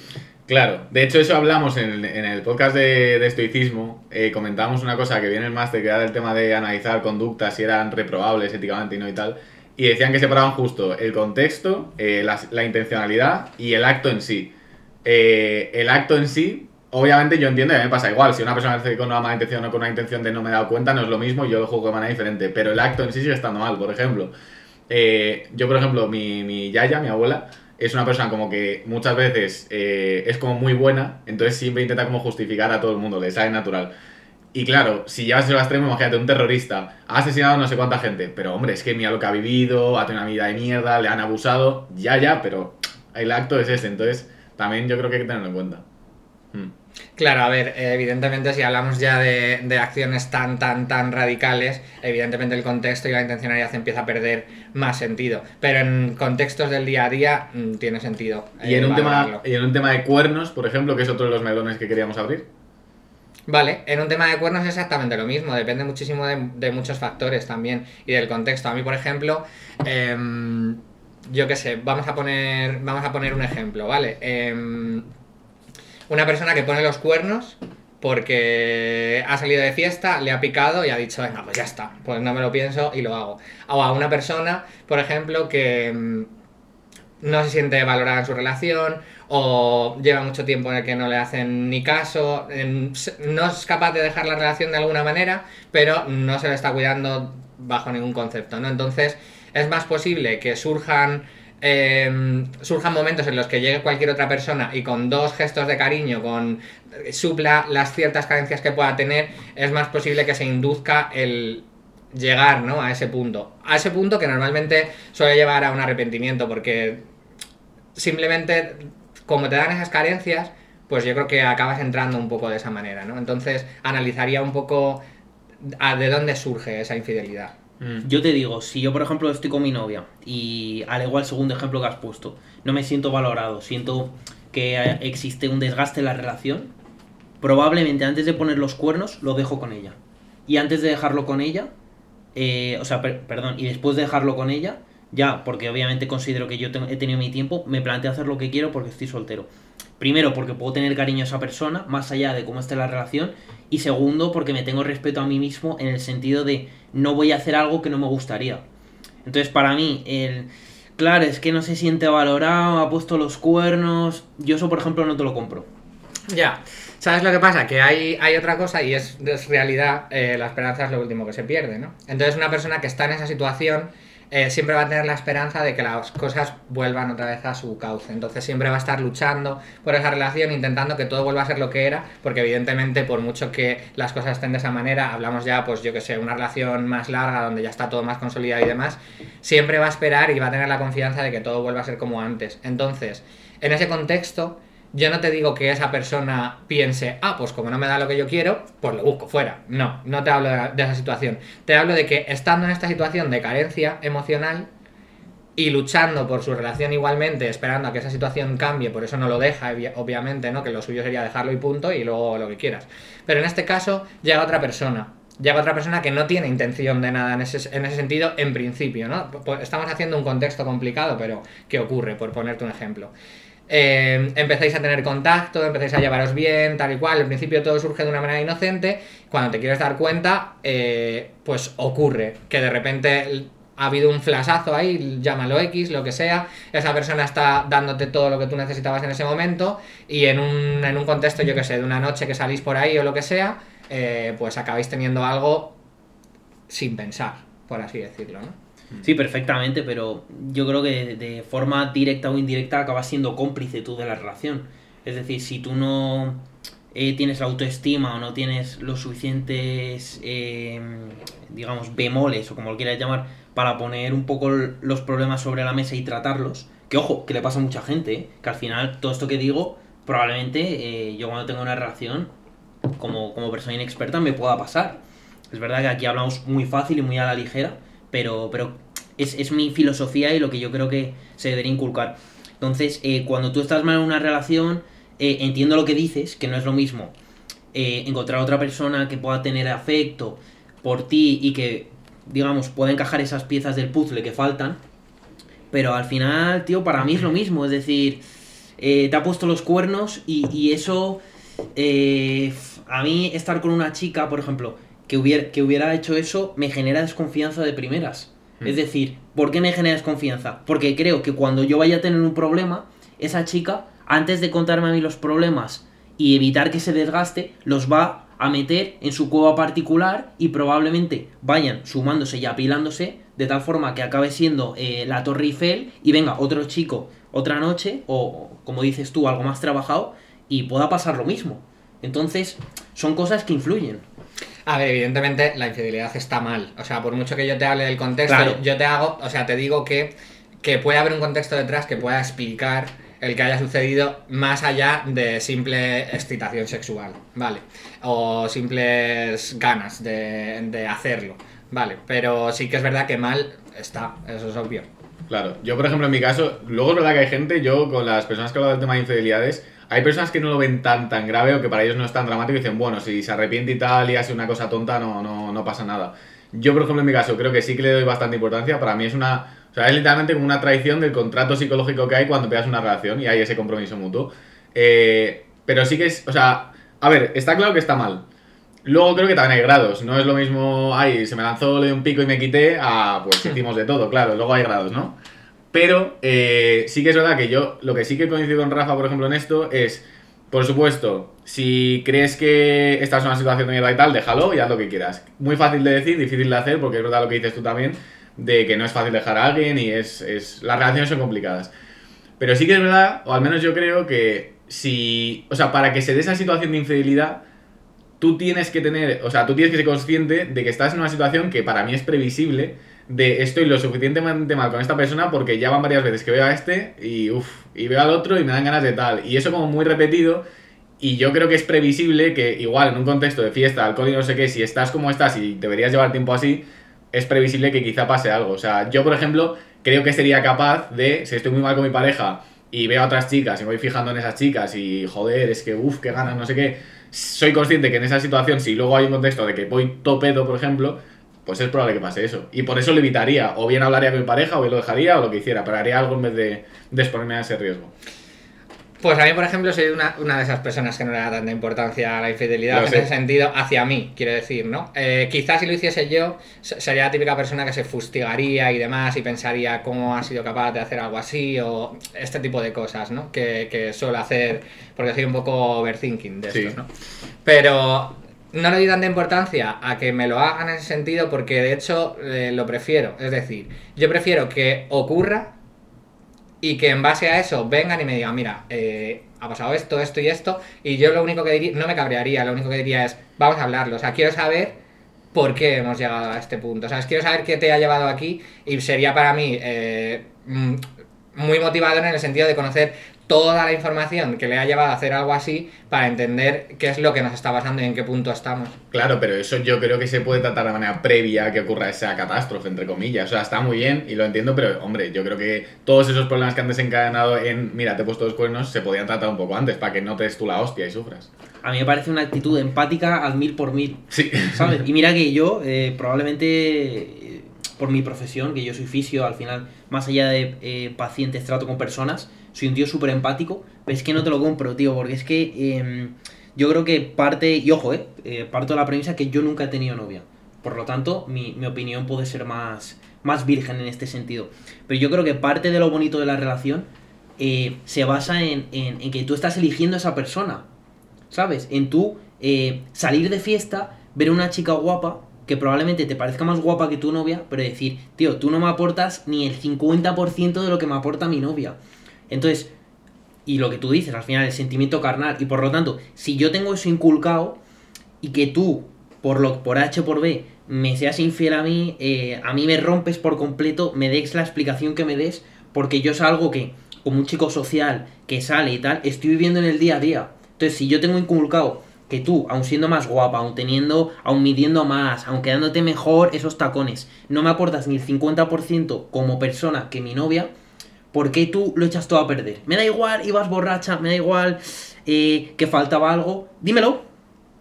Claro, de hecho eso hablamos en el, en el podcast de, estoicismo, eh, comentábamos una cosa que viene el máster, que era el tema de analizar conductas si eran reprobables éticamente y no y tal, y decían que separaban justo el contexto, eh, la, intencionalidad y el acto en sí. Eh, el acto en sí, obviamente yo entiendo, y a mí me pasa igual, si una persona hace con una mala intención o con una intención de no me he dado cuenta, no es lo mismo, yo lo juzgo de manera diferente, pero el acto en sí sigue estando mal, por ejemplo. Eh, yo, por ejemplo, mi, mi yaya, mi abuela, es una persona como que muchas veces eh, es como muy buena, entonces siempre intenta como justificar a todo el mundo, le sale natural. Y claro, si llevas al extremo, imagínate, un terrorista ha asesinado a no sé cuánta gente, pero hombre, es que mira lo que ha vivido, ha tenido una vida de mierda, le han abusado, ya, ya, pero el acto es ese, entonces también yo creo que hay que tenerlo en cuenta. Hmm. Claro, a ver, eh, evidentemente si hablamos ya de, de acciones tan, tan, tan radicales, evidentemente el contexto y la intencionalidad empieza a perder más sentido. Pero en contextos del día a día mm, tiene sentido. Y eh, en, un tema, y en un tema de cuernos, por ejemplo, que es otro de los melones que queríamos abrir. Vale, en un tema de cuernos es exactamente lo mismo, depende muchísimo de, de muchos factores también y del contexto. A mí, por ejemplo, em, yo qué sé, vamos a poner, vamos a poner un ejemplo, ¿vale? Em, una persona que pone los cuernos porque ha salido de fiesta, le ha picado y ha dicho, venga, pues ya está, pues no me lo pienso y lo hago. O a una persona, por ejemplo, que em, no se siente valorada en su relación o lleva mucho tiempo en el que no le hacen ni caso, no es capaz de dejar la relación de alguna manera, pero no se le está cuidando bajo ningún concepto, ¿no? Entonces es más posible que surjan em, surjan momentos en los que llegue cualquier otra persona y con dos gestos de cariño, con supla las ciertas carencias que pueda tener, es más posible que se induzca el llegar ¿no? a ese punto. A ese punto que normalmente suele llevar a un arrepentimiento, porque simplemente como te dan esas carencias, pues yo creo que acabas entrando un poco de esa manera, ¿no? Entonces analizaría un poco a de dónde surge esa infidelidad. Yo te digo, si yo por ejemplo estoy con mi novia y al igual segundo ejemplo que has puesto, no me siento valorado, siento que existe un desgaste en la relación, probablemente antes de poner los cuernos lo dejo con ella. Y antes de dejarlo con ella, eh, o sea, per- perdón, y después de dejarlo con ella, ya, porque obviamente considero que yo he tenido mi tiempo, me planteo hacer lo que quiero porque estoy soltero. Primero, porque puedo tener cariño a esa persona, más allá de cómo esté la relación. Y segundo, porque me tengo respeto a mí mismo en el sentido de no voy a hacer algo que no me gustaría. Entonces, para mí, el. Claro, es que no se siente valorado, ha puesto los cuernos. Yo, eso, por ejemplo, no te lo compro. Ya. ¿Sabes lo que pasa? Que hay, hay otra cosa y es, es realidad, eh, la esperanza es lo último que se pierde, ¿no? Entonces una persona que está en esa situación eh, siempre va a tener la esperanza de que las cosas vuelvan otra vez a su cauce. Entonces siempre va a estar luchando por esa relación, intentando que todo vuelva a ser lo que era, porque evidentemente por mucho que las cosas estén de esa manera, hablamos ya, pues yo que sé, una relación más larga, donde ya está todo más consolidado y demás, siempre va a esperar y va a tener la confianza de que todo vuelva a ser como antes. Entonces, en ese contexto, yo no te digo que esa persona piense, ah, pues como no me da lo que yo quiero, pues lo busco fuera. No, no te hablo de, esa situación. Te hablo de que estando en esta situación de carencia emocional y luchando por su relación igualmente, esperando a que esa situación cambie, por eso no lo deja, obvia- obviamente, ¿no? Que lo suyo sería dejarlo y punto, y luego lo que quieras. Pero en este caso llega otra persona. Llega otra persona que no tiene intención de nada en ese, en ese sentido, en principio, ¿no? Estamos haciendo un contexto complicado, pero ¿qué ocurre? Por ponerte un ejemplo. Eh, empezáis a tener contacto, empezáis a llevaros bien, tal y cual. Al principio todo surge de una manera inocente. Cuando te quieres dar cuenta, eh, pues ocurre que de repente ha habido un flashazo ahí, llámalo X, lo que sea. Esa persona está dándote todo lo que tú necesitabas en ese momento. Y en un, en un contexto, yo que sé, de una noche que salís por ahí o lo que sea, eh, pues acabáis teniendo algo sin pensar, por así decirlo, ¿no? Sí, perfectamente, pero yo creo que de, forma directa o indirecta acabas siendo cómplice tú de la relación. Es decir, si tú no eh, tienes la autoestima o no tienes los suficientes, eh, digamos, bemoles o como lo quieras llamar, para poner un poco los problemas sobre la mesa y tratarlos, que ojo, que le pasa a mucha gente, ¿eh? que al final todo esto que digo, probablemente eh, yo cuando tengo una relación, como, como persona inexperta, me pueda pasar. Es verdad que aquí hablamos muy fácil y muy a la ligera, pero, pero es, es mi filosofía y lo que yo creo que se debería inculcar. Entonces, eh, cuando tú estás mal en una relación, eh, entiendo lo que dices, que no es lo mismo eh, encontrar otra persona que pueda tener afecto por ti y que, digamos, pueda encajar esas piezas del puzzle que faltan. Pero al final, tío, para mí es lo mismo. Es decir, te ha puesto los cuernos y, y eso... a mí estar con una chica, por ejemplo, que hubiera, que hubiera hecho eso, me genera desconfianza de primeras. Mm. Es decir, ¿por qué me genera desconfianza? Porque creo que cuando yo vaya a tener un problema, esa chica, antes de contarme a mí los problemas y evitar que se desgaste, los va a meter en su cueva particular y probablemente vayan sumándose y apilándose de tal forma que acabe siendo eh, la Torre Eiffel y venga otro chico otra noche o como dices tú algo más trabajado y pueda pasar lo mismo. Entonces son cosas que influyen. A ver, evidentemente la infidelidad está mal. O sea, por mucho que yo te hable del contexto, Claro. yo te hago, o sea, te digo que, que puede haber un contexto detrás que pueda explicar el que haya sucedido más allá de simple excitación sexual, ¿vale? O simples ganas de, de hacerlo, ¿vale? Pero sí que es verdad que mal está, eso es obvio. Claro, yo por ejemplo en mi caso, luego es verdad que hay gente, yo con las personas que hablan del tema de infidelidades, hay personas que no lo ven tan tan grave o que para ellos no es tan dramático y dicen, bueno, si se arrepiente y tal y hace una cosa tonta, no, no, no pasa nada. Yo por ejemplo en mi caso creo que sí que le doy bastante importancia, para mí es una, o sea, es literalmente como una traición del contrato psicológico que hay cuando pegas una relación y hay ese compromiso mutuo. Eh, pero sí que es, o sea, a ver, está claro que está mal. Luego creo que también hay grados, no es lo mismo, ay, se me lanzó, le di un pico y me quité, a pues hicimos de todo, claro, luego hay grados, ¿no? Pero eh, sí que es verdad que yo, lo que sí que coincido con Rafa, por ejemplo, en esto es, por supuesto, si crees que estás en una situación de mierda y tal, déjalo y haz lo que quieras. Muy fácil de decir, difícil de hacer, porque es verdad lo que dices tú también, de que no es fácil dejar a alguien y es, es las relaciones son complicadas. Pero sí que es verdad, o al menos yo creo que si, o sea, para que se dé esa situación de infidelidad, tú tienes que tener, o sea, tú tienes que ser consciente de que estás en una situación que para mí es previsible, de estoy lo suficientemente mal con esta persona porque ya van varias veces que veo a este y uff, y veo al otro y me dan ganas de tal. Y eso como muy repetido y yo creo que es previsible que igual en un contexto de fiesta, alcohol y no sé qué, si estás como estás y deberías llevar tiempo así, es previsible que quizá pase algo. O sea, yo por ejemplo creo que sería capaz de, si estoy muy mal con mi pareja y veo a otras chicas y me voy fijando en esas chicas y joder, es que uff, qué ganas, no sé qué, soy consciente que en esa situación, si luego hay un contexto de que voy topedo, por ejemplo, pues es probable que pase eso. Y por eso lo evitaría. O bien hablaría con mi pareja, o bien lo dejaría, o lo que hiciera. Pero haría algo en vez de, de exponerme a ese riesgo. Pues a mí, por ejemplo, soy una, una de esas personas que no le da tanta importancia a la infidelidad en ese sentido, hacia mí, quiero decir, ¿no? Eh, quizás si lo hiciese yo, se- sería la típica persona que se fustigaría y demás y pensaría cómo ha sido capaz de hacer algo así o este tipo de cosas, ¿no? Que, que suelo hacer porque soy un poco overthinking de Sí. estos, ¿no? Pero no le doy tanta importancia a que me lo hagan en ese sentido porque de hecho eh, lo prefiero. Es decir, yo prefiero que ocurra y que en base a eso vengan y me digan, mira, eh, ha pasado esto, esto y esto, y yo lo único que diría, no me cabrearía, lo único que diría es, vamos a hablarlo, o sea, quiero saber por qué hemos llegado a este punto, o sea, quiero saber qué te ha llevado aquí y sería para mí eh, mm, muy motivador en el sentido de conocer toda la información que le ha llevado a hacer algo así para entender qué es lo que nos está pasando y en qué punto estamos. Claro, pero eso yo creo que se puede tratar de manera previa a que ocurra esa catástrofe, entre comillas. O sea, está muy bien y lo entiendo, pero hombre, yo creo que todos esos problemas que han desencadenado en, mira, te he puesto dos cuernos, se podían tratar un poco antes para que no te des tú la hostia y sufras. A mí me parece una actitud empática al mil por mil. Sí. ¿Sabes? Y mira que yo, eh, probablemente eh, por mi profesión, que yo soy fisio, al final, más allá de eh, pacientes, trato con personas, soy un tío súper empático, pero es que no te lo compro, tío, porque es que eh, yo creo que parte, y ojo, eh, eh, parto de la premisa que yo nunca he tenido novia. Por lo tanto, mi, mi opinión puede ser más, más virgen en este sentido. Pero yo creo que parte de lo bonito de la relación eh, se basa en, en- que tú estás eligiendo a esa persona. ¿Sabes? En tú eh, salir de fiesta, ver una chica guapa, que probablemente te parezca más guapa que tu novia, pero decir, tío, tú no me aportas ni el 50% de lo que me aporta mi novia. Entonces, y lo que tú dices, al final, el sentimiento carnal, y por lo tanto, si yo tengo eso inculcado, y que tú, por, lo, por H por B, me seas infiel a mí, eh, a mí me rompes por completo, me des la explicación que me des, porque yo es algo que, como un chico social que sale y tal, estoy viviendo en el día a día. Entonces, si yo tengo inculcado que tú, aun siendo más guapa, aun teniendo, aun midiendo más, aun quedándote mejor esos tacones, no me aportas ni el 50% como persona que mi novia, ¿por qué tú lo echas todo a perder? Me da igual, ibas borracha, me da igual eh, que faltaba algo, dímelo,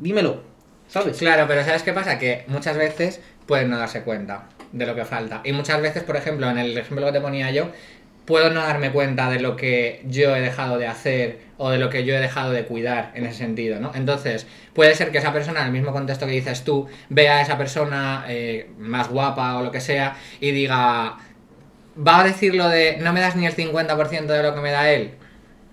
dímelo, ¿sabes? Claro, pero ¿sabes qué pasa? Que muchas veces pueden no darse cuenta de lo que falta. Y muchas veces, por ejemplo, en el ejemplo que te ponía yo, puedo no darme cuenta de lo que yo he dejado de hacer o de lo que yo he dejado de cuidar en ese sentido, ¿no? Entonces, puede ser que esa persona, en el mismo contexto que dices tú, vea a esa persona eh, más guapa o lo que sea y diga, ¿va a decir lo de no me das ni el 50% de lo que me da él?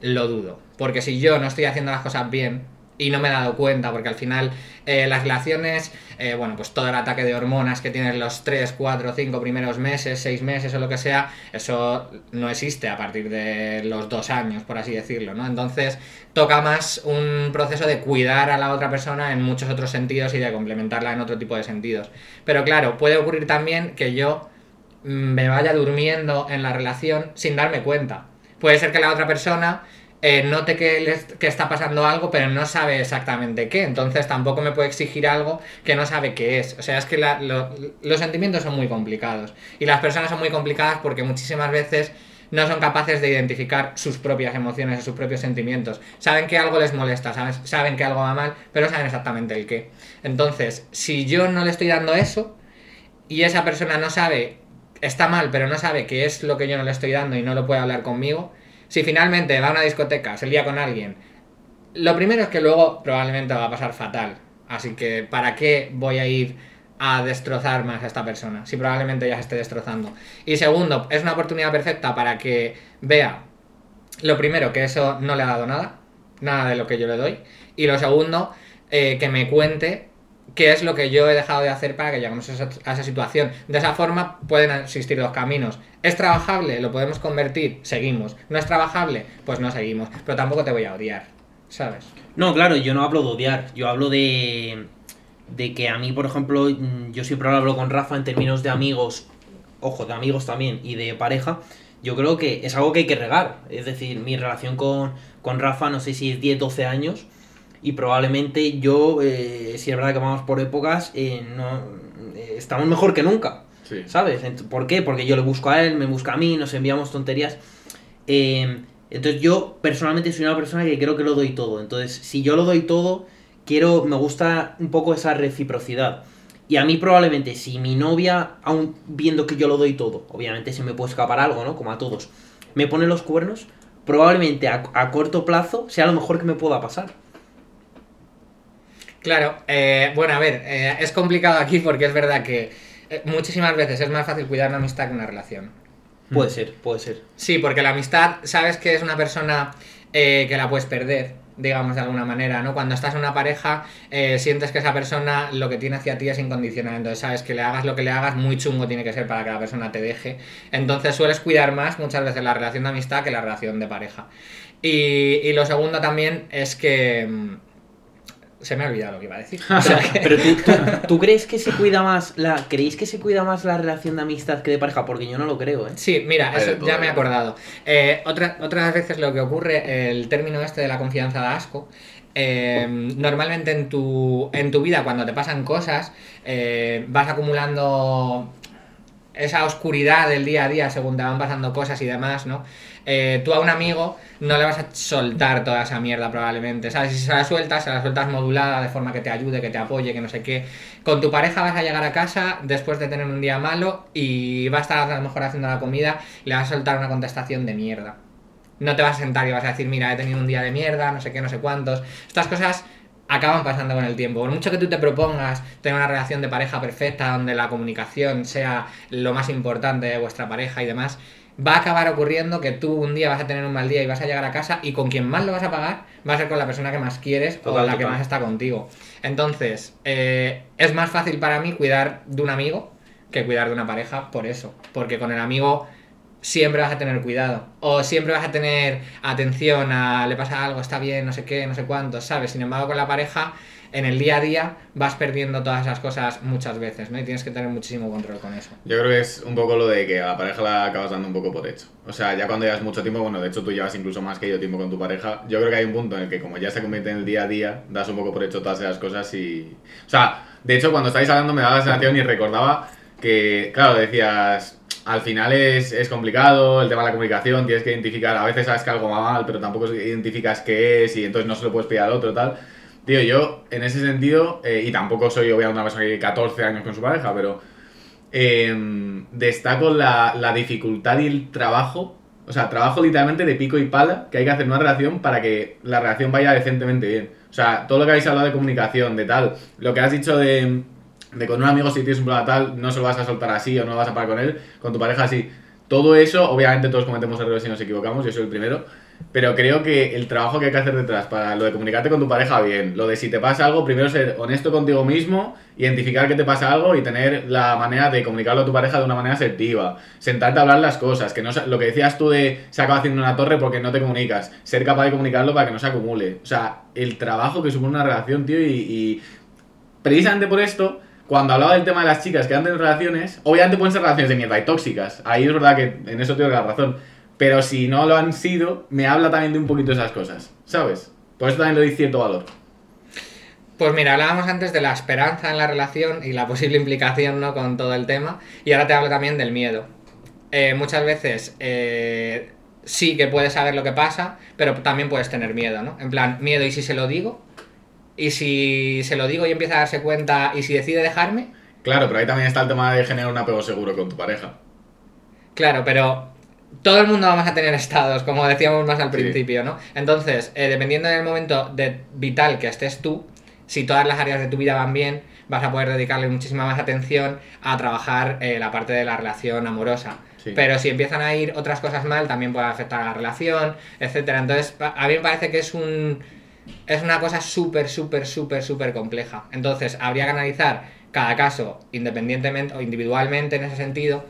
Lo dudo. Porque si yo no estoy haciendo las cosas bien y no me he dado cuenta, porque al final eh, las relaciones, eh, bueno, pues todo el ataque de hormonas que tienes los 3, 4, 5 primeros meses, 6 meses o lo que sea, eso no existe a partir de los dos años, por así decirlo, ¿no? Entonces toca más un proceso de cuidar a la otra persona en muchos otros sentidos y de complementarla en otro tipo de sentidos. Pero claro, puede ocurrir también que yo me vaya durmiendo en la relación sin darme cuenta. Puede ser que la otra persona eh, note que, que está pasando algo, pero no sabe exactamente qué. Entonces tampoco me puede exigir algo que no sabe qué es. O sea, es que los sentimientos son muy complicados. Y las personas son muy complicadas porque muchísimas veces no son capaces de identificar sus propias emociones o sus propios sentimientos. Saben que algo les molesta, saben, saben que algo va mal, pero no saben exactamente el qué. Entonces, si yo no le estoy dando eso y esa persona no sabe, está mal, pero no sabe qué es lo que yo no le estoy dando y no lo puede hablar conmigo, si finalmente va a una discoteca, se lía con alguien, lo primero es que luego probablemente va a pasar fatal. Así que, ¿para qué voy a ir a destrozar más a esta persona? Si probablemente ya se esté destrozando. Y segundo, es una oportunidad perfecta para que vea, lo primero, que eso no le ha dado nada, nada de lo que yo le doy. Y lo segundo, eh, que me cuente qué es lo que yo he dejado de hacer para que lleguemos a esa, situación. De esa forma pueden existir dos caminos. ¿Es trabajable? ¿Lo podemos convertir? Seguimos. ¿No es trabajable? Pues no seguimos. Pero tampoco te voy a odiar, ¿sabes? No, claro, yo no hablo de odiar, yo hablo de, de que a mí, por ejemplo, mm, yo siempre lo hablo con Rafa en términos de amigos, ojo, de amigos también y de pareja, yo creo que es algo que hay que regar, es decir, mi relación con, con Rafa, no sé si es 10, 12 años, y probablemente yo, eh, si es verdad que vamos por épocas, eh, no, eh, estamos mejor que nunca. Sí. ¿Sabes? ¿Por qué? Porque yo le busco a él, me busca a mí, nos enviamos tonterías. Entonces yo personalmente soy una persona que creo que lo doy todo. Entonces, si yo lo doy todo, quiero, me gusta un poco esa reciprocidad. Y a mí probablemente si mi novia, aún viendo que yo lo doy todo, obviamente se me puede escapar algo, ¿no? Como a todos, me pone los cuernos, probablemente a, a corto plazo sea lo mejor que me pueda pasar. Claro, eh, bueno, a ver, eh, es complicado aquí porque es verdad que eh, muchísimas veces es más fácil cuidar una amistad que una relación. Puede ser, puede ser. Sí, porque la amistad, sabes que es una persona eh, que la puedes perder, digamos de alguna manera, ¿no? Cuando estás en una pareja, eh, sientes que esa persona lo que tiene hacia ti es incondicional, entonces sabes que le hagas lo que le hagas, muy chungo tiene que ser para que la persona te deje. Entonces sueles cuidar más muchas veces la relación de amistad que la relación de pareja. Y, y lo segundo también es que... Se me ha olvidado lo que iba a decir. O sea que- Pero tú, tú, ¿tú crees que se cuida más la. ¿Creéis que se cuida más la relación de amistad que de pareja? Porque yo no lo creo, ¿eh? Sí, mira, eso ya me he ya. acordado. Eh, otra- otras veces lo que ocurre, el término este de la confianza da asco. eh, normalmente en tu, en tu vida, cuando te pasan cosas, eh, vas acumulando esa oscuridad del día a día según te van pasando cosas y demás, ¿no? Eh, tú a un amigo no le vas a soltar toda esa mierda probablemente, ¿sabes? Si se la sueltas, se la sueltas modulada de forma que te ayude, que te apoye, que no sé qué. Con tu pareja vas a llegar a casa después de tener un día malo y va a estar a lo mejor haciendo la comida le vas a soltar una contestación de mierda. No te vas a sentar y vas a decir, mira, he tenido un día de mierda, no sé qué, no sé cuántos. Estas cosas acaban pasando con el tiempo. Por mucho que tú te propongas tener una relación de pareja perfecta, donde la comunicación sea lo más importante de vuestra pareja y demás, va a acabar ocurriendo que tú un día vas a tener un mal día y vas a llegar a casa y con quien más lo vas a pagar va a ser con la persona que más quieres o Total, la que más está contigo. Entonces, eh, es más fácil para mí cuidar de un amigo que cuidar de una pareja por eso. Porque con el amigo siempre vas a tener cuidado. O siempre vas a tener atención a le pasa algo, está bien, no sé qué, no sé cuánto, ¿sabes? Sin embargo, con la pareja, en el día a día vas perdiendo todas esas cosas muchas veces, ¿no? Y tienes que tener muchísimo control con eso. Yo creo que es un poco lo de que a la pareja la acabas dando un poco por hecho. O sea, ya cuando llevas mucho tiempo, bueno, de hecho tú llevas incluso más que yo tiempo con tu pareja, yo creo que hay un punto en el que como ya se convierte en el día a día, das un poco por hecho todas esas cosas y... O sea, de hecho cuando estáis hablando me daba la sensación y recordaba que, claro, decías, al final es, es complicado el tema de la comunicación, tienes que identificar, a veces sabes que algo va mal, pero tampoco identificas qué es y entonces no se lo puedes pedir al otro, tal. Tío, yo en ese sentido, eh, y tampoco soy obviamente una persona que lleve 14 años con su pareja, pero eh, destaco la, la dificultad y el trabajo, o sea, trabajo literalmente de pico y pala que hay que hacer en una relación para que la relación vaya decentemente bien. O sea, todo lo que habéis hablado de comunicación, de tal, lo que has dicho de, de con un amigo si tienes un problema tal, no se lo vas a soltar así o no vas a parar con él, con tu pareja así. Todo eso, obviamente todos cometemos errores y nos equivocamos, yo soy el primero, pero creo que el trabajo que hay que hacer detrás para lo de comunicarte con tu pareja bien, lo de si te pasa algo, primero ser honesto contigo mismo, identificar que te pasa algo y tener la manera de comunicarlo a tu pareja de una manera asertiva, sentarte a hablar las cosas, que no lo que decías tú de se acaba haciendo una torre porque no te comunicas, ser capaz de comunicarlo para que no se acumule. O sea, el trabajo que supone una relación, tío, y, precisamente por esto, cuando hablaba del tema de las chicas que han tenido relaciones, obviamente pueden ser relaciones de mierda y tóxicas. Ahí es verdad que en eso tengo la razón. Pero si no lo han sido, me habla también de un poquito esas cosas, ¿sabes? Por eso también le doy cierto valor. Pues mira, hablábamos antes de la esperanza en la relación y la posible implicación ¿no? con todo el tema. Y ahora te hablo también del miedo. Eh, muchas veces eh, sí que puedes saber lo que pasa, pero también puedes tener miedo, ¿no? En plan, miedo, ¿y si se lo digo? ¿Y si se lo digo y empieza a darse cuenta? ¿Y si decide dejarme? Claro, pero ahí también está el tema de generar un apego seguro con tu pareja. Claro, pero todo el mundo vamos a tener estados, como decíamos más al Sí. principio, ¿no? Entonces, eh, dependiendo del momento de vital que estés tú, si todas las áreas de tu vida van bien, vas a poder dedicarle muchísima más atención a trabajar eh, la parte de la relación amorosa. Sí. Pero si empiezan a ir otras cosas mal, también puede afectar a la relación, etcétera. Entonces, a mí me parece que es un es una cosa súper, súper, súper, súper compleja. Entonces, habría que analizar cada caso independientemente o individualmente en ese sentido.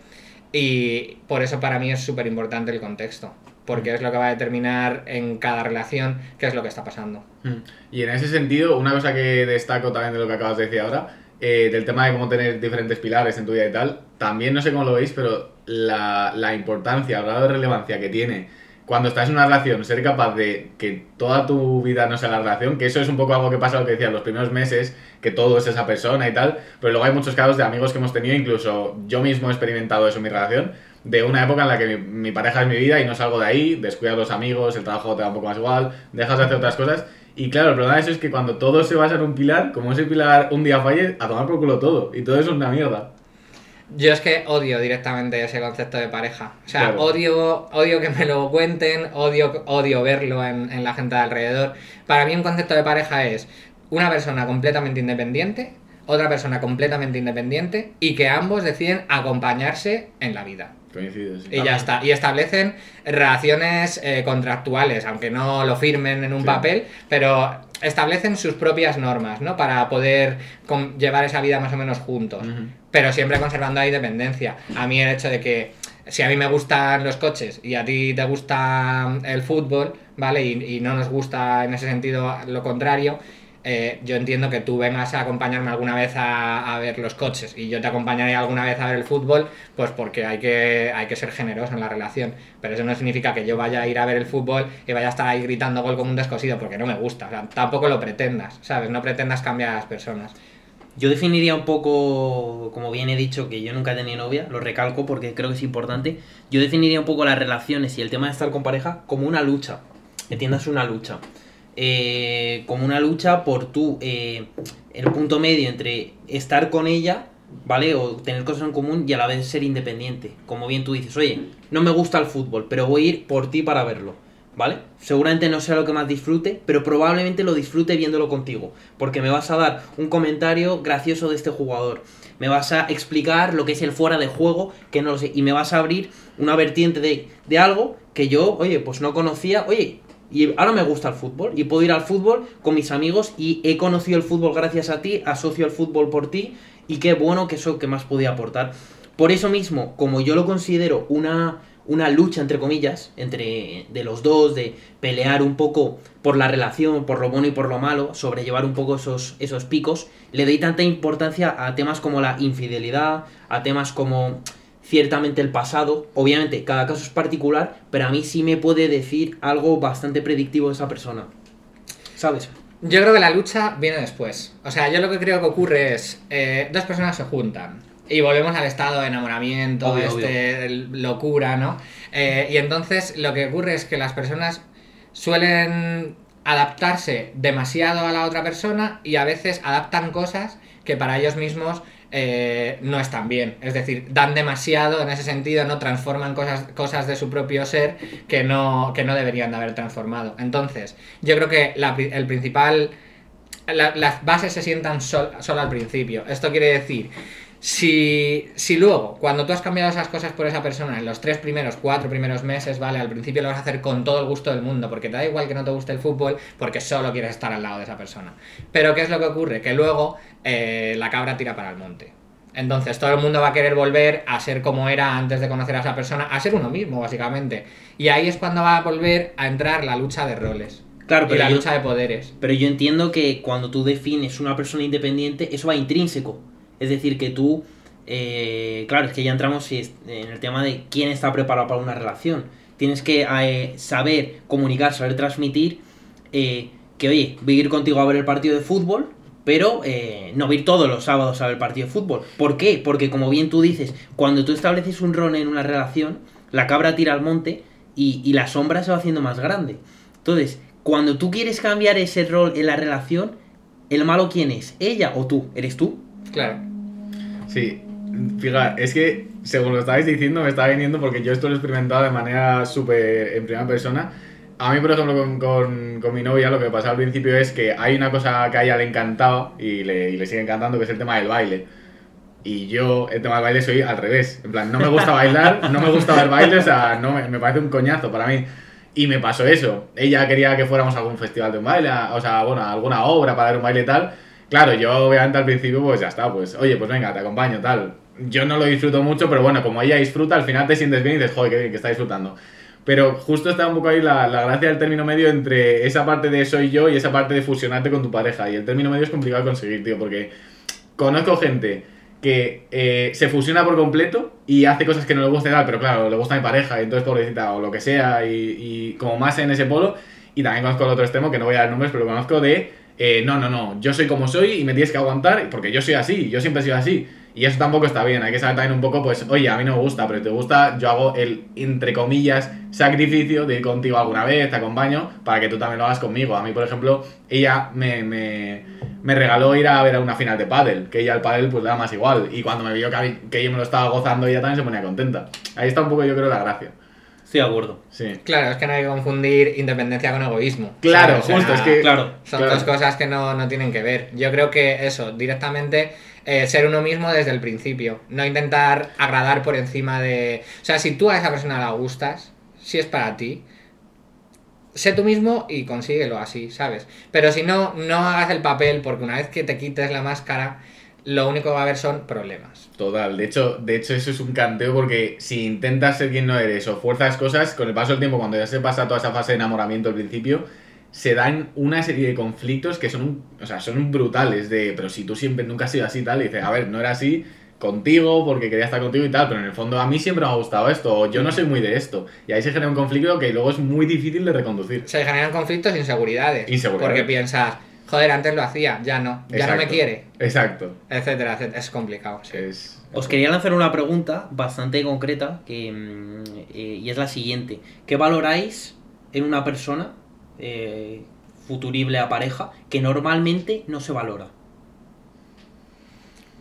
Y por eso para mí es súper importante el contexto. Porque es lo que va a determinar en cada relación qué es lo que está pasando. Mm. Y en ese sentido, una cosa que destaco también de lo que acabas de decir ahora, eh, del tema de cómo tener diferentes pilares en tu vida y tal, también no sé cómo lo veis, pero la, la importancia, el grado de relevancia que tiene cuando estás en una relación, ser capaz de que toda tu vida no sea la relación, que eso es un poco algo que pasa lo que decía los primeros meses, que todo es esa persona y tal, pero luego hay muchos casos de amigos que hemos tenido, incluso yo mismo he experimentado eso en mi relación, de una época en la que mi, mi pareja es mi vida y no salgo de ahí, descuidas los amigos, el trabajo te da un poco más igual, dejas de hacer otras cosas. Y claro, el problema de eso es que cuando todo se basa en un pilar, como ese pilar un día falle, a tomar por culo todo. Y todo eso es una mierda. Yo es que odio directamente ese concepto de pareja. O sea, Claro. odio, odio que me lo cuenten, odio, odio verlo en, en la gente de alrededor. Para mí un concepto de pareja es una persona completamente independiente, otra persona completamente independiente y que ambos deciden acompañarse en la vida. Sí. Y ya está. Y establecen relaciones eh, contractuales, aunque no lo firmen en un Sí. papel, pero establecen sus propias normas, ¿no? Para poder llevar esa vida más o menos juntos. Pero siempre conservando la independencia. A mí el hecho de que si a mí me gustan los coches y a ti te gusta el fútbol, ¿vale? Y, y no nos gusta en ese sentido lo contrario, eh, yo entiendo que tú vengas a acompañarme alguna vez a, a ver los coches y yo te acompañaré alguna vez a ver el fútbol, pues porque hay que, hay que ser generoso en la relación. Pero eso no significa que yo vaya a ir a ver el fútbol y vaya a estar ahí gritando gol como un descosido porque no me gusta. Tampoco lo pretendas, ¿sabes? No pretendas cambiar a las personas. Yo definiría un poco, como bien he dicho, que yo nunca he tenido novia, lo recalco porque creo que es importante. Yo definiría un poco las relaciones y el tema de estar con pareja como una lucha. Entiendas una lucha. Eh, como una lucha por tú, eh, el punto medio entre estar con ella, ¿vale? O tener cosas en común y a la vez ser independiente. Como bien tú dices, oye, no me gusta el fútbol, pero voy a ir por ti para verlo. ¿Vale? Seguramente no sea lo que más disfrute, pero probablemente lo disfrute viéndolo contigo. Porque me vas a dar un comentario gracioso de este jugador. Me vas a explicar lo que es el fuera de juego, que no lo sé. Y me vas a abrir una vertiente de, de algo que yo, oye, pues no conocía. Oye, y ahora me gusta el fútbol. Y puedo ir al fútbol con mis amigos. Y he conocido el fútbol gracias a ti. Asocio el fútbol por ti. Y qué bueno que eso que más podía aportar. Por eso mismo, como yo lo considero una una lucha entre comillas entre de los dos de pelear un poco por la relación por lo bueno y por lo malo sobrellevar un poco esos esos picos le doy tanta importancia a temas como la infidelidad a temas como ciertamente el pasado obviamente cada caso es particular pero a mí sí me puede decir algo bastante predictivo de esa persona sabes Yo creo que la lucha viene después. O sea, yo lo que creo que ocurre es, eh, dos personas se juntan y volvemos al estado de enamoramiento, Obvio, este, locura, ¿no? Eh, y entonces lo que ocurre es que las personas suelen adaptarse demasiado a la otra persona y a veces adaptan cosas que para ellos mismos eh, no están bien. Es decir, dan demasiado en ese sentido, no transforman cosas, cosas de su propio ser que no, que no deberían de haber transformado. Entonces, yo creo que la el principal... la- las bases se sientan sol- solo al principio. Esto quiere decir, si, si luego, cuando tú has cambiado esas cosas por esa persona en los tres primeros, cuatro primeros meses, ¿vale? Al principio lo vas a hacer con todo el gusto del mundo, porque te da igual que no te guste el fútbol, porque solo quieres estar al lado de esa persona. Pero ¿qué es lo que ocurre? Que luego eh, la cabra tira para el monte. Entonces todo el mundo va a querer volver a ser como era antes de conocer a esa persona, a ser uno mismo, básicamente. Y ahí es cuando va a volver a entrar la lucha de roles. Claro, y pero la yo- lucha de poderes. Pero yo entiendo que cuando tú defines una persona independiente, eso va intrínseco. Es decir, que tú. eh, claro, es que ya entramos en el tema de quién está preparado para una relación. Tienes que eh, saber comunicar, saber transmitir eh, que, oye, voy a ir contigo a ver el partido de fútbol, pero eh, no ir todos los sábados a ver el partido de fútbol. ¿Por qué? Porque, como bien tú dices, cuando tú estableces un rol en una relación, la cabra tira al monte y, y la sombra se va haciendo más grande. Entonces, cuando tú quieres cambiar ese rol en la relación, ¿el malo quién es? ¿Ella o tú? ¿Eres tú? Claro. Sí, fija, es que según lo estabais diciendo me estaba viniendo porque yo esto lo he experimentado de manera súper en primera persona. A mí, por ejemplo, con, con, con mi novia lo que pasaba al principio es que hay una cosa que a ella le encantaba y le, y le sigue encantando, que es el tema del baile. Y yo, el tema del baile, soy al revés. En plan, no me gusta bailar, no me gusta ver baile, o sea, no, me, me parece un coñazo para mí. Y me pasó eso. Ella quería que fuéramos a algún festival de un baile, a- o sea, bueno, a alguna obra para ver un baile y tal. Claro, yo obviamente al principio, pues ya está, pues, oye, pues venga, te acompaño, tal. Yo no lo disfruto mucho, pero bueno, como ella disfruta, al final te sientes bien y dices, joder, qué bien que está disfrutando. Pero justo está un poco ahí la, gracia del término medio entre esa parte de soy yo y esa parte de fusionarte con tu pareja. Y el término medio es complicado de conseguir, tío, porque conozco gente que eh, se fusiona por completo y hace cosas que no le gusta y tal, pero claro, le gusta a mi pareja, y entonces pobrecita o lo que sea, y, y como más en ese polo. Y también conozco el otro extremo, que no voy a dar nombres, pero conozco de, eh, no, no, no, yo soy como soy y me tienes que aguantar porque yo soy así, yo siempre he sido así. Y eso tampoco está bien, hay que saber también un poco, pues, oye, a mí no me gusta, pero te gusta, yo hago el, entre comillas, sacrificio de ir contigo alguna vez, te acompaño, para que tú también lo hagas conmigo. A mí, por ejemplo, ella me, me, me regaló ir a ver a una final de pádel, que ella al pádel pues le da más igual. Y cuando me vio que, que yo me lo estaba gozando, ella también se ponía contenta. Ahí está un poco, yo creo, la gracia. Estoy de acuerdo. Sí. Claro, es que no hay que confundir independencia con egoísmo. Claro. O sea, justo, es que... Claro. Son Claro. dos cosas que no, no tienen que ver. Yo creo que eso, directamente eh, ser uno mismo desde el principio. No intentar agradar por encima de. O sea, si tú a esa persona la gustas, si es para ti, sé tú mismo y consíguelo así, ¿sabes? Pero si no, no hagas el papel, porque una vez que te quites la máscara, lo único que va a haber son problemas. Total, de hecho, de hecho eso es un canteo porque si intentas ser quien no eres o fuerzas cosas, con el paso del tiempo, cuando ya se pasa toda esa fase de enamoramiento al principio, se dan una serie de conflictos que son, o sea, son brutales de, pero si tú siempre nunca has sido así tal, y dices, a ver, no era así contigo porque quería estar contigo y tal, pero en el fondo a mí siempre me ha gustado esto, o yo no soy muy de esto, y ahí se genera un conflicto que luego es muy difícil de reconducir. Se generan conflictos e inseguridades. Inseguridades. Porque piensas, joder, antes lo hacía, ya no, ya no me quiere, Exacto. etcétera, etcétera. Es complicado. sí. Es... Os quería lanzar una pregunta bastante concreta que, mm, eh, y es la siguiente. ¿Qué valoráis en una persona eh, futurible a pareja que normalmente no se valora?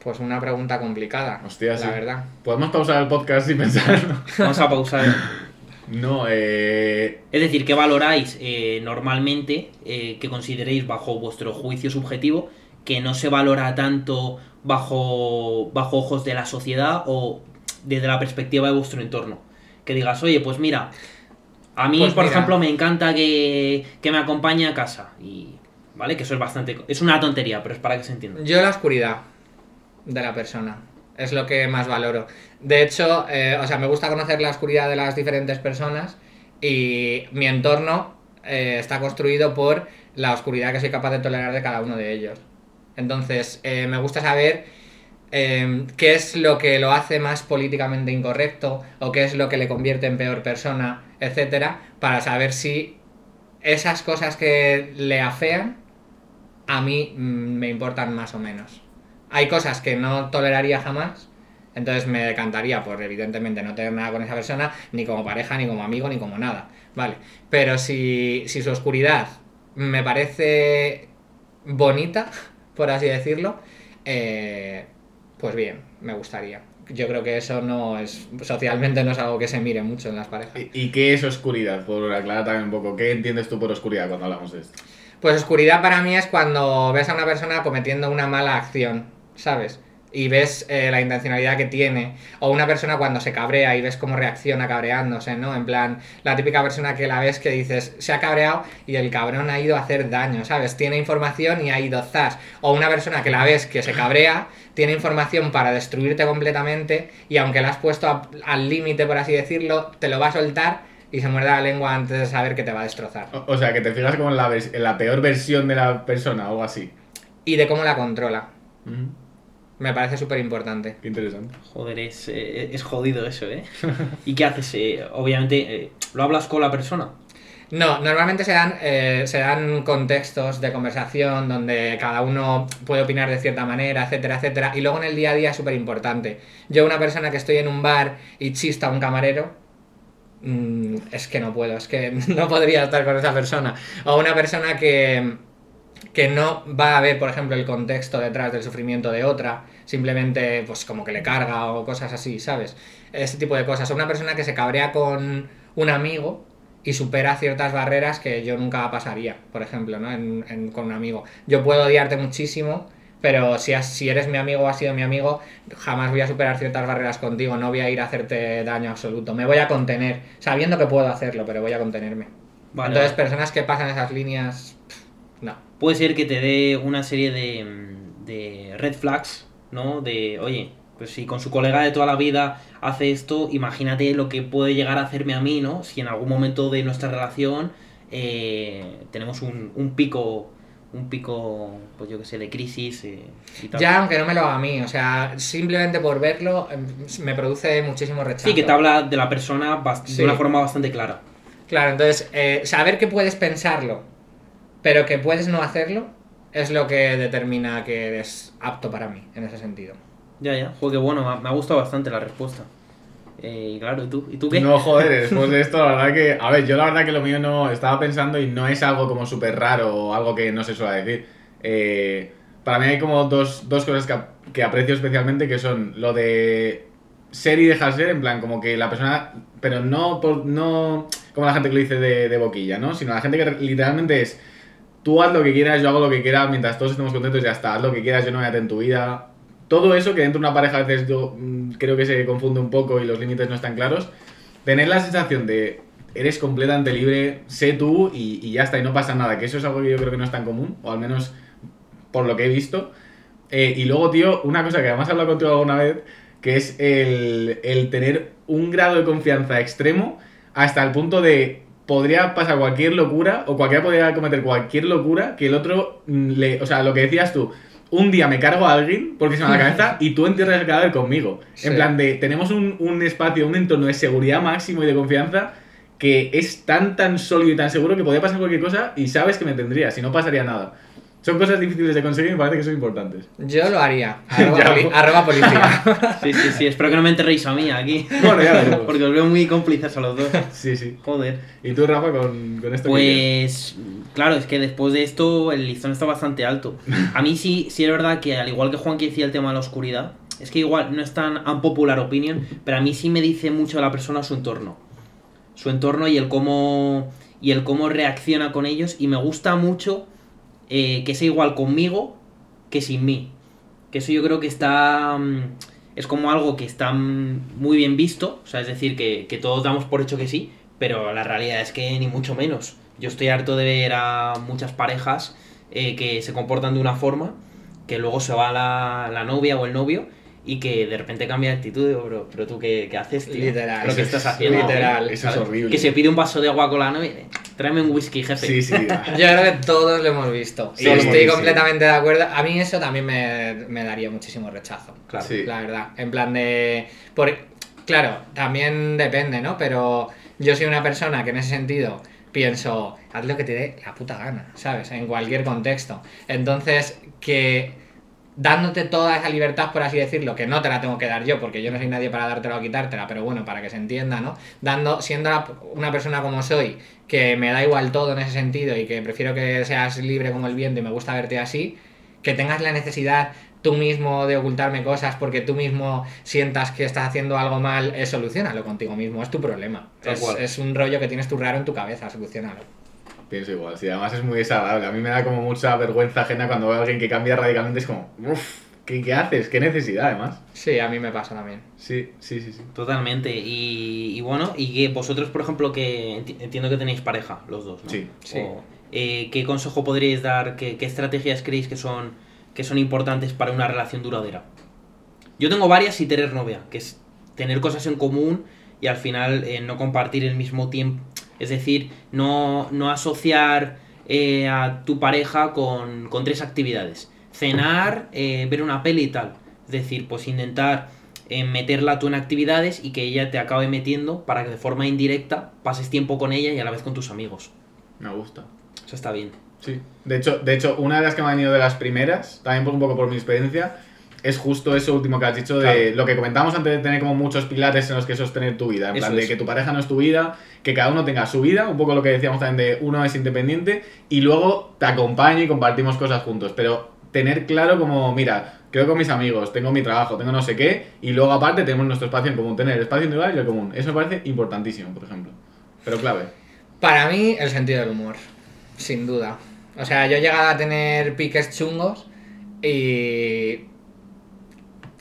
Pues una pregunta complicada, Hostia, la sí. verdad. ¿Podemos pausar el podcast y pensarlo? Vamos a pausar. no, eh... Es decir, ¿qué valoráis eh, normalmente eh, que consideréis bajo vuestro juicio subjetivo que no se valora tanto bajo, bajo ojos de la sociedad o desde la perspectiva de vuestro entorno? Que digas, oye, pues mira, a mí, Pues por mira. ejemplo, me encanta que, que me acompañe a casa. Y, ¿Vale? Que eso es bastante... Es una tontería, pero es para que se entienda. Yo la oscuridad de la persona es lo que más valoro. De hecho, eh, o sea, me gusta conocer la oscuridad de las diferentes personas y mi entorno eh, está construido por la oscuridad que soy capaz de tolerar de cada uno de ellos. Entonces, eh, me gusta saber eh, qué es lo que lo hace más políticamente incorrecto o qué es lo que le convierte en peor persona, etcétera, para saber si esas cosas que le afean a mí mm, me importan más o menos. Hay cosas que no toleraría jamás, entonces me decantaría por evidentemente no tener nada con esa persona, ni como pareja, ni como amigo, ni como nada, ¿vale? Pero si, si su oscuridad me parece bonita, por así decirlo, eh, pues bien, me gustaría. Yo creo que eso no es, socialmente no es algo que se mire mucho en las parejas. ¿Y, y qué es oscuridad? Por aclarar también un poco, ¿qué entiendes tú por oscuridad cuando hablamos de esto? Pues oscuridad para mí es cuando ves a una persona cometiendo una mala acción, ¿sabes? Y ves eh, la intencionalidad que tiene. O una persona cuando se cabrea y ves cómo reacciona cabreándose, ¿no? En plan, la típica persona que la ves que dices, se ha cabreado y el cabrón ha ido a hacer daño, ¿sabes? Tiene información y ha ido zas. O una persona que la ves que se cabrea, tiene información para destruirte completamente y aunque la has puesto a- al límite, por así decirlo, te lo va a soltar y se muerde la lengua antes de saber que te va a destrozar. O, o sea, que te fijas como en la, vers- en la peor versión de la persona o algo así. Y de cómo la controla. Ujú, Me parece súper importante. Qué interesante. Joder, es, eh, es jodido eso, ¿eh? ¿Y qué haces? Eh, obviamente, eh, ¿lo hablas con la persona? No, normalmente se dan, eh, se dan contextos de conversación donde cada uno puede opinar de cierta manera, etcétera, etcétera. Y luego en el día a día es súper importante. Yo, una persona que estoy en un bar y chista a un camarero, mm, es que no puedo, es que no podría estar con esa persona. O una persona que, que no va a ver, por ejemplo, el contexto detrás del sufrimiento de otra, simplemente pues como que le carga o cosas así, ¿sabes? Ese tipo de cosas. O una persona que se cabrea con un amigo y supera ciertas barreras que yo nunca pasaría, por ejemplo, ¿no? En- en- con un amigo. Yo puedo odiarte muchísimo, pero si, has- si eres mi amigo o has sido mi amigo, jamás voy a superar ciertas barreras contigo, no voy a ir a hacerte daño absoluto. Me voy a contener, sabiendo que puedo hacerlo, pero voy a contenerme. Vale, Entonces, personas que pasan esas líneas. Puede ser que te dé una serie de, mm, de red flags, ¿no? De, oye, pues si con su colega de toda la vida hace esto, imagínate lo que puede llegar a hacerme a mí, ¿no? Si en algún momento de nuestra relación eh, tenemos un, un pico, un pico, pues yo que sé, de crisis eh, y tal. Ya, aunque no me lo haga a mí, o sea, simplemente por verlo em, me produce muchísimo rechazo. Sí, que te habla de la persona Sí. de una forma bastante clara. Claro, entonces, eh, saber que puedes pensarlo, pero que puedes no hacerlo, es lo que determina que eres apto para mí, en ese sentido. Ya, ya. Joder, bueno, me ha, gustado bastante la respuesta. Eh, y claro, ¿y tú? ¿Y tú qué? No, joder, después de esto, la verdad que. A ver, yo la verdad que lo mío no. Estaba pensando y no es algo como súper raro o algo que no se suele decir. Eh, para mí hay como dos, dos cosas que, que aprecio especialmente que son lo de ser y dejar ser, en plan, como que la persona. Pero no, por, no como la gente que lo dice de, de boquilla, ¿no? Sino la gente que literalmente es. Tú haz lo que quieras, yo hago lo que quiera, mientras todos estemos contentos ya está. Haz lo que quieras, yo no me meto en tu vida. Todo eso que dentro de una pareja a veces yo mm, creo que se confunde un poco y los límites no están claros. Tener la sensación de eres completamente libre, sé tú y, y ya está, y no pasa nada. Que eso es algo que yo creo que no es tan común, o al menos por lo que he visto. Eh, y luego, tío, una cosa que además he hablado contigo alguna vez, que es el, el tener un grado de confianza extremo hasta el punto de podría pasar cualquier locura o cualquiera podría cometer cualquier locura que el otro mm, le... O sea, lo que decías tú, un día me cargo a alguien porque se me va la cabeza y tú entierras el cadáver conmigo. Sí. En plan de, tenemos un, un espacio, un entorno de seguridad máximo y de confianza que es tan, tan sólido y tan seguro que podría pasar cualquier cosa y sabes que me tendría, si no pasaría nada. Son cosas difíciles de conseguir y me parece que son importantes. Yo lo haría. Arroba, poli- arroba policía. Sí, sí, sí. Espero que no me enterréis a mí aquí. Bueno, ya veremos. Porque os veo muy cómplices a los dos. Sí, sí. Joder. ¿Y tú, Rafa, con, con esto? Pues claro, es que después de esto el listón está bastante alto. A mí sí, sí es verdad que al igual que Juan que decía el tema de la oscuridad, es que igual no es tan unpopular opinion, pero a mí sí me dice mucho la persona su entorno. Su entorno y el cómo y el cómo reacciona con ellos y me gusta mucho eh, que sea igual conmigo que sin mí. Que eso yo creo que está mm, es como algo que está muy bien visto, o sea, es decir, que, que todos damos por hecho que sí, pero la realidad es que ni mucho menos. Yo estoy harto de ver a muchas parejas eh, que se comportan de una forma, que luego se va la, la novia o el novio y que de repente cambia de actitud. Digo, Pero, pero tú, ¿qué, qué haces, tío? Literal. ¿Pero qué Eso estás es- haciendo? literal. Eso es horrible. Que se pide un vaso de agua con la novia. Tráeme un whisky, jefe. Sí, sí. Yo creo que todos lo hemos visto. Sí, y lo estoy visto. completamente de acuerdo. A mí eso también me, me daría muchísimo rechazo. Claro. Sí. La verdad. En plan de. Por, claro, también depende, ¿no? Pero yo soy una persona que en ese sentido pienso, haz lo que te dé la puta gana, ¿sabes? En cualquier contexto. Entonces, que dándote toda esa libertad, por así decirlo, que no te la tengo que dar yo, porque yo no soy nadie para dártela o quitártela, pero bueno, para que se entienda, ¿no? Dando, siendo una persona como soy, que me da igual todo en ese sentido y que prefiero que seas libre como el viento y me gusta verte así, que tengas la necesidad tú mismo de ocultarme cosas porque tú mismo sientas que estás haciendo algo mal, eh, solucionalo contigo mismo, es tu problema. Es, es un rollo que tienes tú raro en tu cabeza, solucionalo. Pienso igual, sí, además es muy desagradable. A mí me da como mucha vergüenza ajena cuando veo a alguien que cambia radicalmente. Es como, uff, ¿qué, ¿qué haces? ¿Qué necesidad, además? Sí, a mí me pasa también. Sí, sí, sí, sí. Totalmente. Y, y bueno, y que vosotros, por ejemplo, que enti- entiendo que tenéis pareja, los dos, ¿no? Sí. Sí. O, eh, ¿Qué consejo podríais dar? ¿Qué, qué estrategias creéis que son, que son importantes para una relación duradera? Yo tengo varias y tener novia, que es tener cosas en común y al final eh, no compartir el mismo tiempo. Es decir, no, no asociar eh, a tu pareja con, con tres actividades. Cenar, eh, ver una peli y tal. Es decir, pues intentar eh, meterla tú en actividades y que ella te acabe metiendo para que de forma indirecta pases tiempo con ella y a la vez con tus amigos. Me gusta. Eso está bien. Sí. De hecho, de hecho, una de las que me han venido de las primeras, también por un poco por mi experiencia, es justo eso último que has dicho de Claro. lo que comentábamos antes de tener como muchos pilares en los que sostener tu vida. En Eso plan de es. que tu pareja no es tu vida, que cada uno tenga su vida, un poco lo que decíamos también de uno es independiente y luego te acompaño y compartimos cosas juntos. Pero tener claro como, mira, creo con mis amigos, tengo mi trabajo, tengo no sé qué, y luego aparte tenemos nuestro espacio en común, tener el espacio individual y el común. Eso me parece importantísimo, por ejemplo. Pero clave. Para mí, el sentido del humor, sin duda. O sea, yo he llegado a tener piques chungos y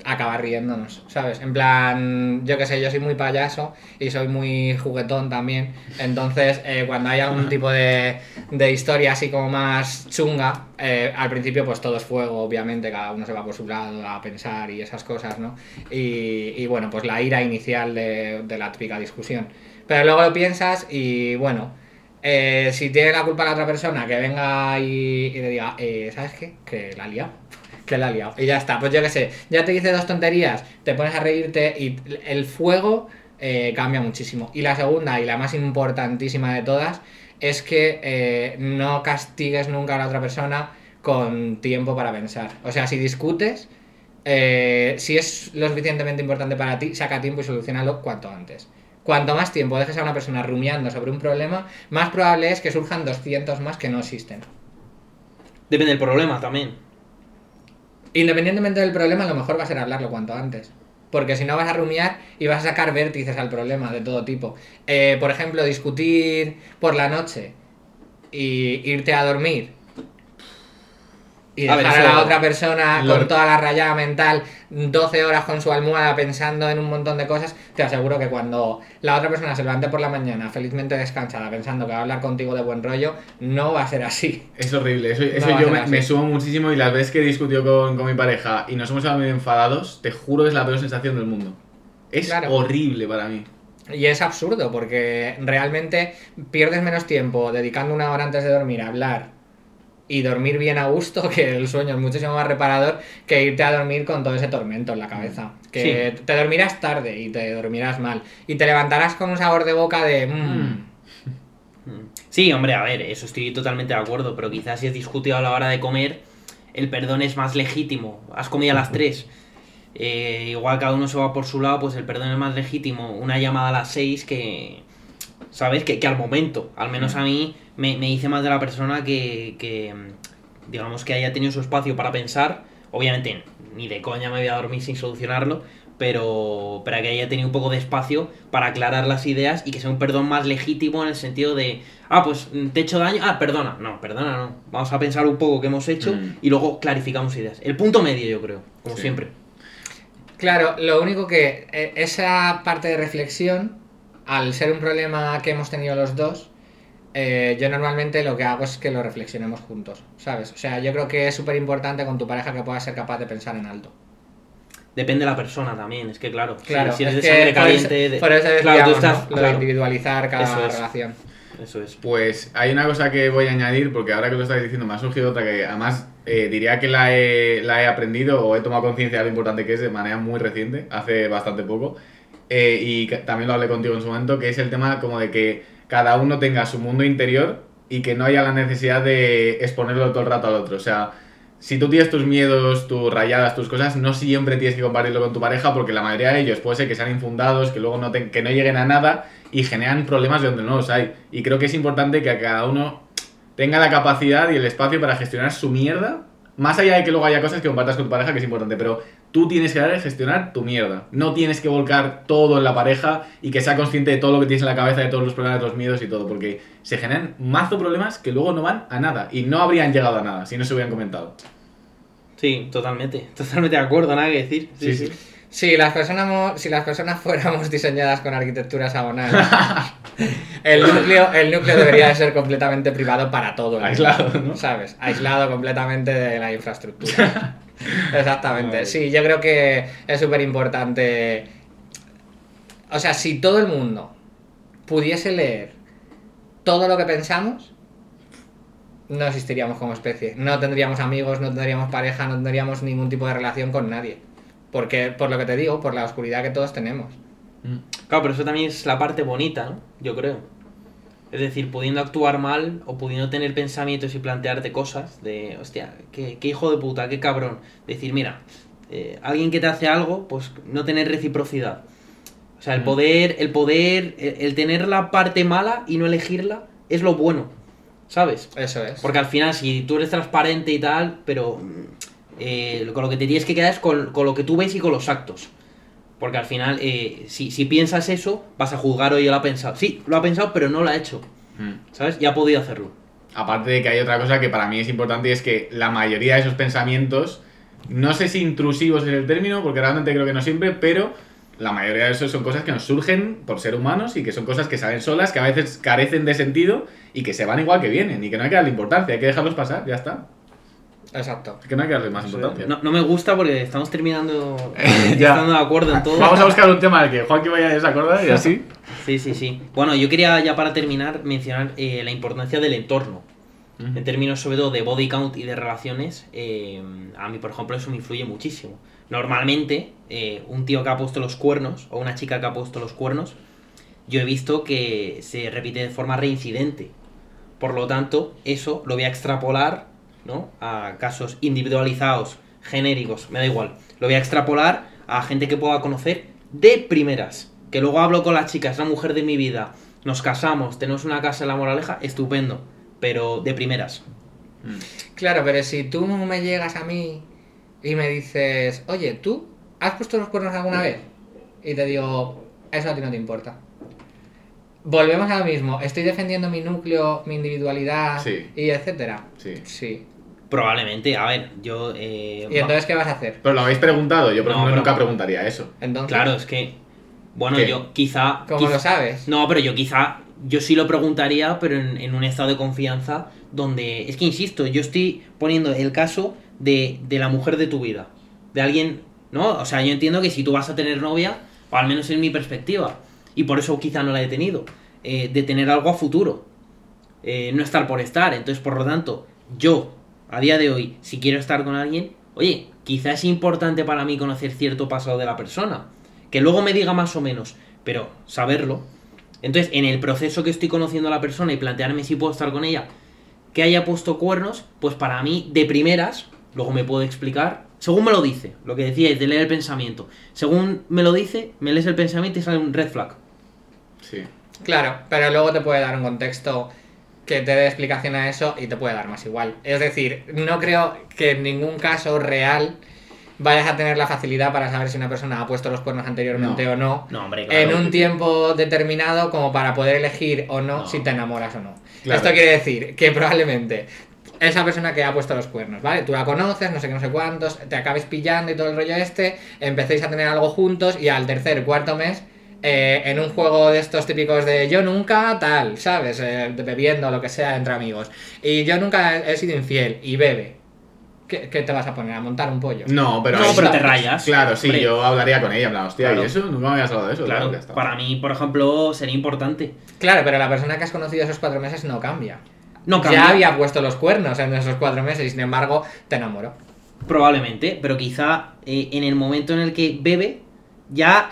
acabar riéndonos, ¿sabes? En plan, yo qué sé, yo soy muy payaso y soy muy juguetón también. Entonces, eh, cuando hay algún tipo de, de historia así como más chunga, eh, al principio pues todo es fuego, obviamente, cada uno se va por su lado a pensar y esas cosas, ¿no? Y, y bueno, pues la ira inicial de, de la típica discusión. Pero luego lo piensas y bueno, eh, si tiene la culpa la otra persona, que venga y, y le diga, eh, ¿sabes qué? Que la liado. Que la ha liado. Y ya está, pues yo qué sé, ya te dice dos tonterías, te pones a reírte y el fuego eh, cambia muchísimo. Y la segunda y la más importantísima de todas es que eh, no castigues nunca a la otra persona con tiempo para pensar. O sea, si discutes, eh, si es lo suficientemente importante para ti, saca tiempo y solucionalo cuanto antes. Cuanto más tiempo dejes a una persona rumiando sobre un problema, más probable es que surjan 200 más que no existen. Depende del problema también. Independientemente del problema, lo mejor va a ser hablarlo cuanto antes. Porque si no vas a rumiar y vas a sacar vértices al problema de todo tipo. Eh, por ejemplo, discutir por la noche y irte a dormir y A dejar ver, a, la otra persona lo- con toda la rayada mental 12 horas con su almohada pensando en un montón de cosas, te aseguro que cuando la otra persona se levante por la mañana felizmente descansada pensando que va a hablar contigo de buen rollo, no va a ser así. Es horrible, eso, eso No yo me, me sumo muchísimo y las veces que discutió con, con mi pareja y nos hemos quedado medio enfadados, te juro que es la peor sensación del mundo. Es Claro. horrible para mí. Y es absurdo porque realmente pierdes menos tiempo dedicando una hora antes de dormir a hablar y dormir bien a gusto, que el sueño es muchísimo más reparador que irte a dormir con todo ese tormento en la cabeza. Que te dormirás tarde y te dormirás mal. Y te levantarás con un sabor de boca de... "Mm". Sí, hombre, a ver, eso estoy totalmente de acuerdo, pero quizás si es discutido a la hora de comer, el perdón es más legítimo. Has comido a las 3. igual cada uno se va por su lado, pues el perdón es más legítimo. Una llamada a las 6 que. ¿Sabes? Que, que al momento. Al menos a mí me, me dice más de la persona que, que. Digamos que haya tenido su espacio para pensar. Obviamente, ni de coña me voy a dormir sin solucionarlo. Pero, pero que haya tenido un poco de espacio para aclarar las ideas y que sea un perdón más legítimo en el sentido de, ah, pues mm, te he hecho daño, ah, perdona, no, perdona, no. Vamos a pensar un poco qué hemos hecho Mm. y luego clarificamos ideas. El punto medio, yo creo, como Sí. siempre. Claro, lo único que eh, esa parte de reflexión, al ser un problema que hemos tenido los dos, eh, yo normalmente lo que hago es que lo reflexionemos juntos, ¿sabes? O sea, yo creo que es súper importante con tu pareja que puedas ser capaz de pensar en alto. Depende de la persona también, es que claro, si- Claro, si, eres es de sangre por caliente, eso, por eso claro, tú estás, ¿no? lo de individualizar cada Eso es. relación. eso es. Pues hay una cosa que voy a añadir, porque ahora que lo estáis diciendo me ha surgido otra que además eh, diría que la he, la he aprendido o he tomado conciencia de lo importante que es de manera muy reciente, hace bastante poco. Eh, y también lo hablé contigo en su momento, que es el tema como de que cada uno tenga su mundo interior y que no haya la necesidad de exponerlo todo el rato al otro. O sea, si tú tienes tus miedos, tus rayadas, tus cosas, no siempre tienes que compartirlo con tu pareja porque la mayoría de ellos puede ser que sean infundados, que luego no, que no lleguen a nada y generan problemas de donde no los hay. Y creo que es importante que cada uno tenga la capacidad y el espacio para gestionar su mierda. Más allá de que luego haya cosas que compartas con tu pareja, que es importante, pero tú tienes que a gestionar tu mierda. No tienes que volcar todo en la pareja y que sea consciente de todo lo que tienes en la cabeza, de todos los problemas, de los miedos y todo, porque se generan mazo problemas que luego no van a nada y no habrían llegado a nada si no se hubieran comentado. Sí, totalmente, totalmente de acuerdo, nada que decir. Sí, Sí, sí. sí. Si las personas, si las personas fuéramos diseñadas con arquitectura hexagonal, el núcleo, el núcleo debería de ser completamente privado para todo. el mundo, Aislado, ¿no? ¿Sabes? Aislado completamente de la infraestructura. Exactamente. Sí, yo creo que es súper importante. O sea, si todo el mundo pudiese leer todo lo que pensamos, no existiríamos como especie. No tendríamos amigos, no tendríamos pareja, no tendríamos ningún tipo de relación con nadie. Porque, por lo que te digo, por la oscuridad que todos tenemos. Claro, pero eso también es la parte bonita, ¿no? Yo creo. Es decir, pudiendo actuar mal o pudiendo tener pensamientos y plantearte cosas de, hostia, qué, qué hijo de puta, qué cabrón. Decir, mira, eh, alguien que te hace algo, pues no tener reciprocidad. O sea, el Mm. poder, el poder, el, el tener la parte mala y no elegirla es lo bueno, ¿sabes? Eso es. Porque al final, si tú eres transparente y tal, pero eh, con lo que te tienes que quedar es con, con lo que tú ves y con los actos. Porque al final, eh, si, si piensas eso, vas a juzgar, oye, lo ha pensado. Sí, lo ha pensado, pero no lo ha hecho. Mm. ¿Sabes? Y ha podido hacerlo. Aparte de que hay otra cosa que para mí es importante y es que la mayoría de esos pensamientos, no sé si intrusivos es el término, porque realmente creo que no siempre, pero la mayoría de esos son cosas que nos surgen por ser humanos y que son cosas que salen solas, que a veces carecen de sentido y que se van igual que vienen y que no hay que darle importancia, hay que dejarlos pasar, ya está. Exacto. Que no hay que darle más importancia. No, no me gusta porque estamos terminando Ya. estando de acuerdo en todo. Vamos a buscar un tema del que Juan que vaya a desacordar y así. Sí, sí, sí. Bueno, yo quería ya para terminar mencionar eh, la importancia del entorno. En términos sobre todo de body count y de relaciones, eh, a mí por ejemplo eso me influye muchísimo. Normalmente, eh, un tío que ha puesto los cuernos o una chica que ha puesto los cuernos, yo he visto que se repite de forma reincidente. Por lo tanto, eso lo voy a extrapolar ¿no? a casos individualizados genéricos, me da igual. Lo voy a extrapolar a gente que pueda conocer de primeras. Que luego hablo con la chica, es la mujer de mi vida, nos casamos, tenemos una casa en la moraleja, estupendo. Pero de primeras. Claro, pero si tú me llegas a mí y me dices, oye, ¿tú has puesto los cuernos alguna vez? Y te digo, eso a ti no te importa. Volvemos a lo mismo, estoy defendiendo mi núcleo, mi individualidad Sí. y etcétera. Sí. Sí. Probablemente, a ver, yo... eh, ¿Y entonces qué vas a hacer? Pero lo habéis preguntado, yo por No, ejemplo pero- nunca preguntaría eso. Entonces, Claro, es que. Bueno, ¿Qué? yo quizá. ¿cómo quiz- lo sabes? No, pero yo quizá. Yo sí lo preguntaría, pero en, en un estado de confianza donde. Es que insisto, yo estoy poniendo el caso de, de la mujer de tu vida. De alguien. ¿No? O sea, yo entiendo que si tú vas a tener novia, o al menos en mi perspectiva, y por eso quizá no la he tenido, eh, de tener algo a futuro. Eh, no estar por estar. Entonces, por lo tanto, yo, a día de hoy, si quiero estar con alguien, oye, quizá es importante para mí conocer cierto pasado de la persona. Que luego me diga más o menos, pero saberlo. Entonces, en el proceso que estoy conociendo a la persona y plantearme si puedo estar con ella, que haya puesto cuernos, pues para mí, de primeras, luego me puedo explicar, según me lo dice, lo que decíais de leer el pensamiento. Según me lo dice, me lees el pensamiento y sale un red flag. Sí. Claro, pero luego te puede dar un contexto que te dé explicación a eso y te puede dar más igual. Es decir, no creo que en ningún caso real vayas a tener la facilidad para saber si una persona ha puesto los cuernos anteriormente No. o no. No, hombre, claro. En un tiempo determinado como para poder elegir o no, No. si te enamoras o no. Claro. Esto quiere decir que probablemente esa persona que ha puesto los cuernos, ¿vale? Tú la conoces, no sé qué, no sé cuántos, te acabes pillando y todo el rollo este, empecéis a tener algo juntos y al tercer, cuarto mes, eh, en un juego de estos típicos de yo nunca, tal, ¿sabes? Eh, bebiendo, lo que sea, entre amigos. Y yo nunca he he sido infiel y bebe. ¿Qué, qué te vas a poner? ¿A montar un pollo? No, pero. no, ahí pero te rayas. Claro, sí, Hombre, yo hablaría con ella, en plan, hostia, Claro. ¿y eso? Nunca me habías hablado de eso. Claro, que está. para mí, por ejemplo, sería importante. Claro, pero la persona que has conocido esos cuatro meses no cambia. No cambia. Ya había puesto los cuernos en esos cuatro meses y sin embargo te enamoró. Probablemente, pero quizá eh, en el momento en el que bebe, ya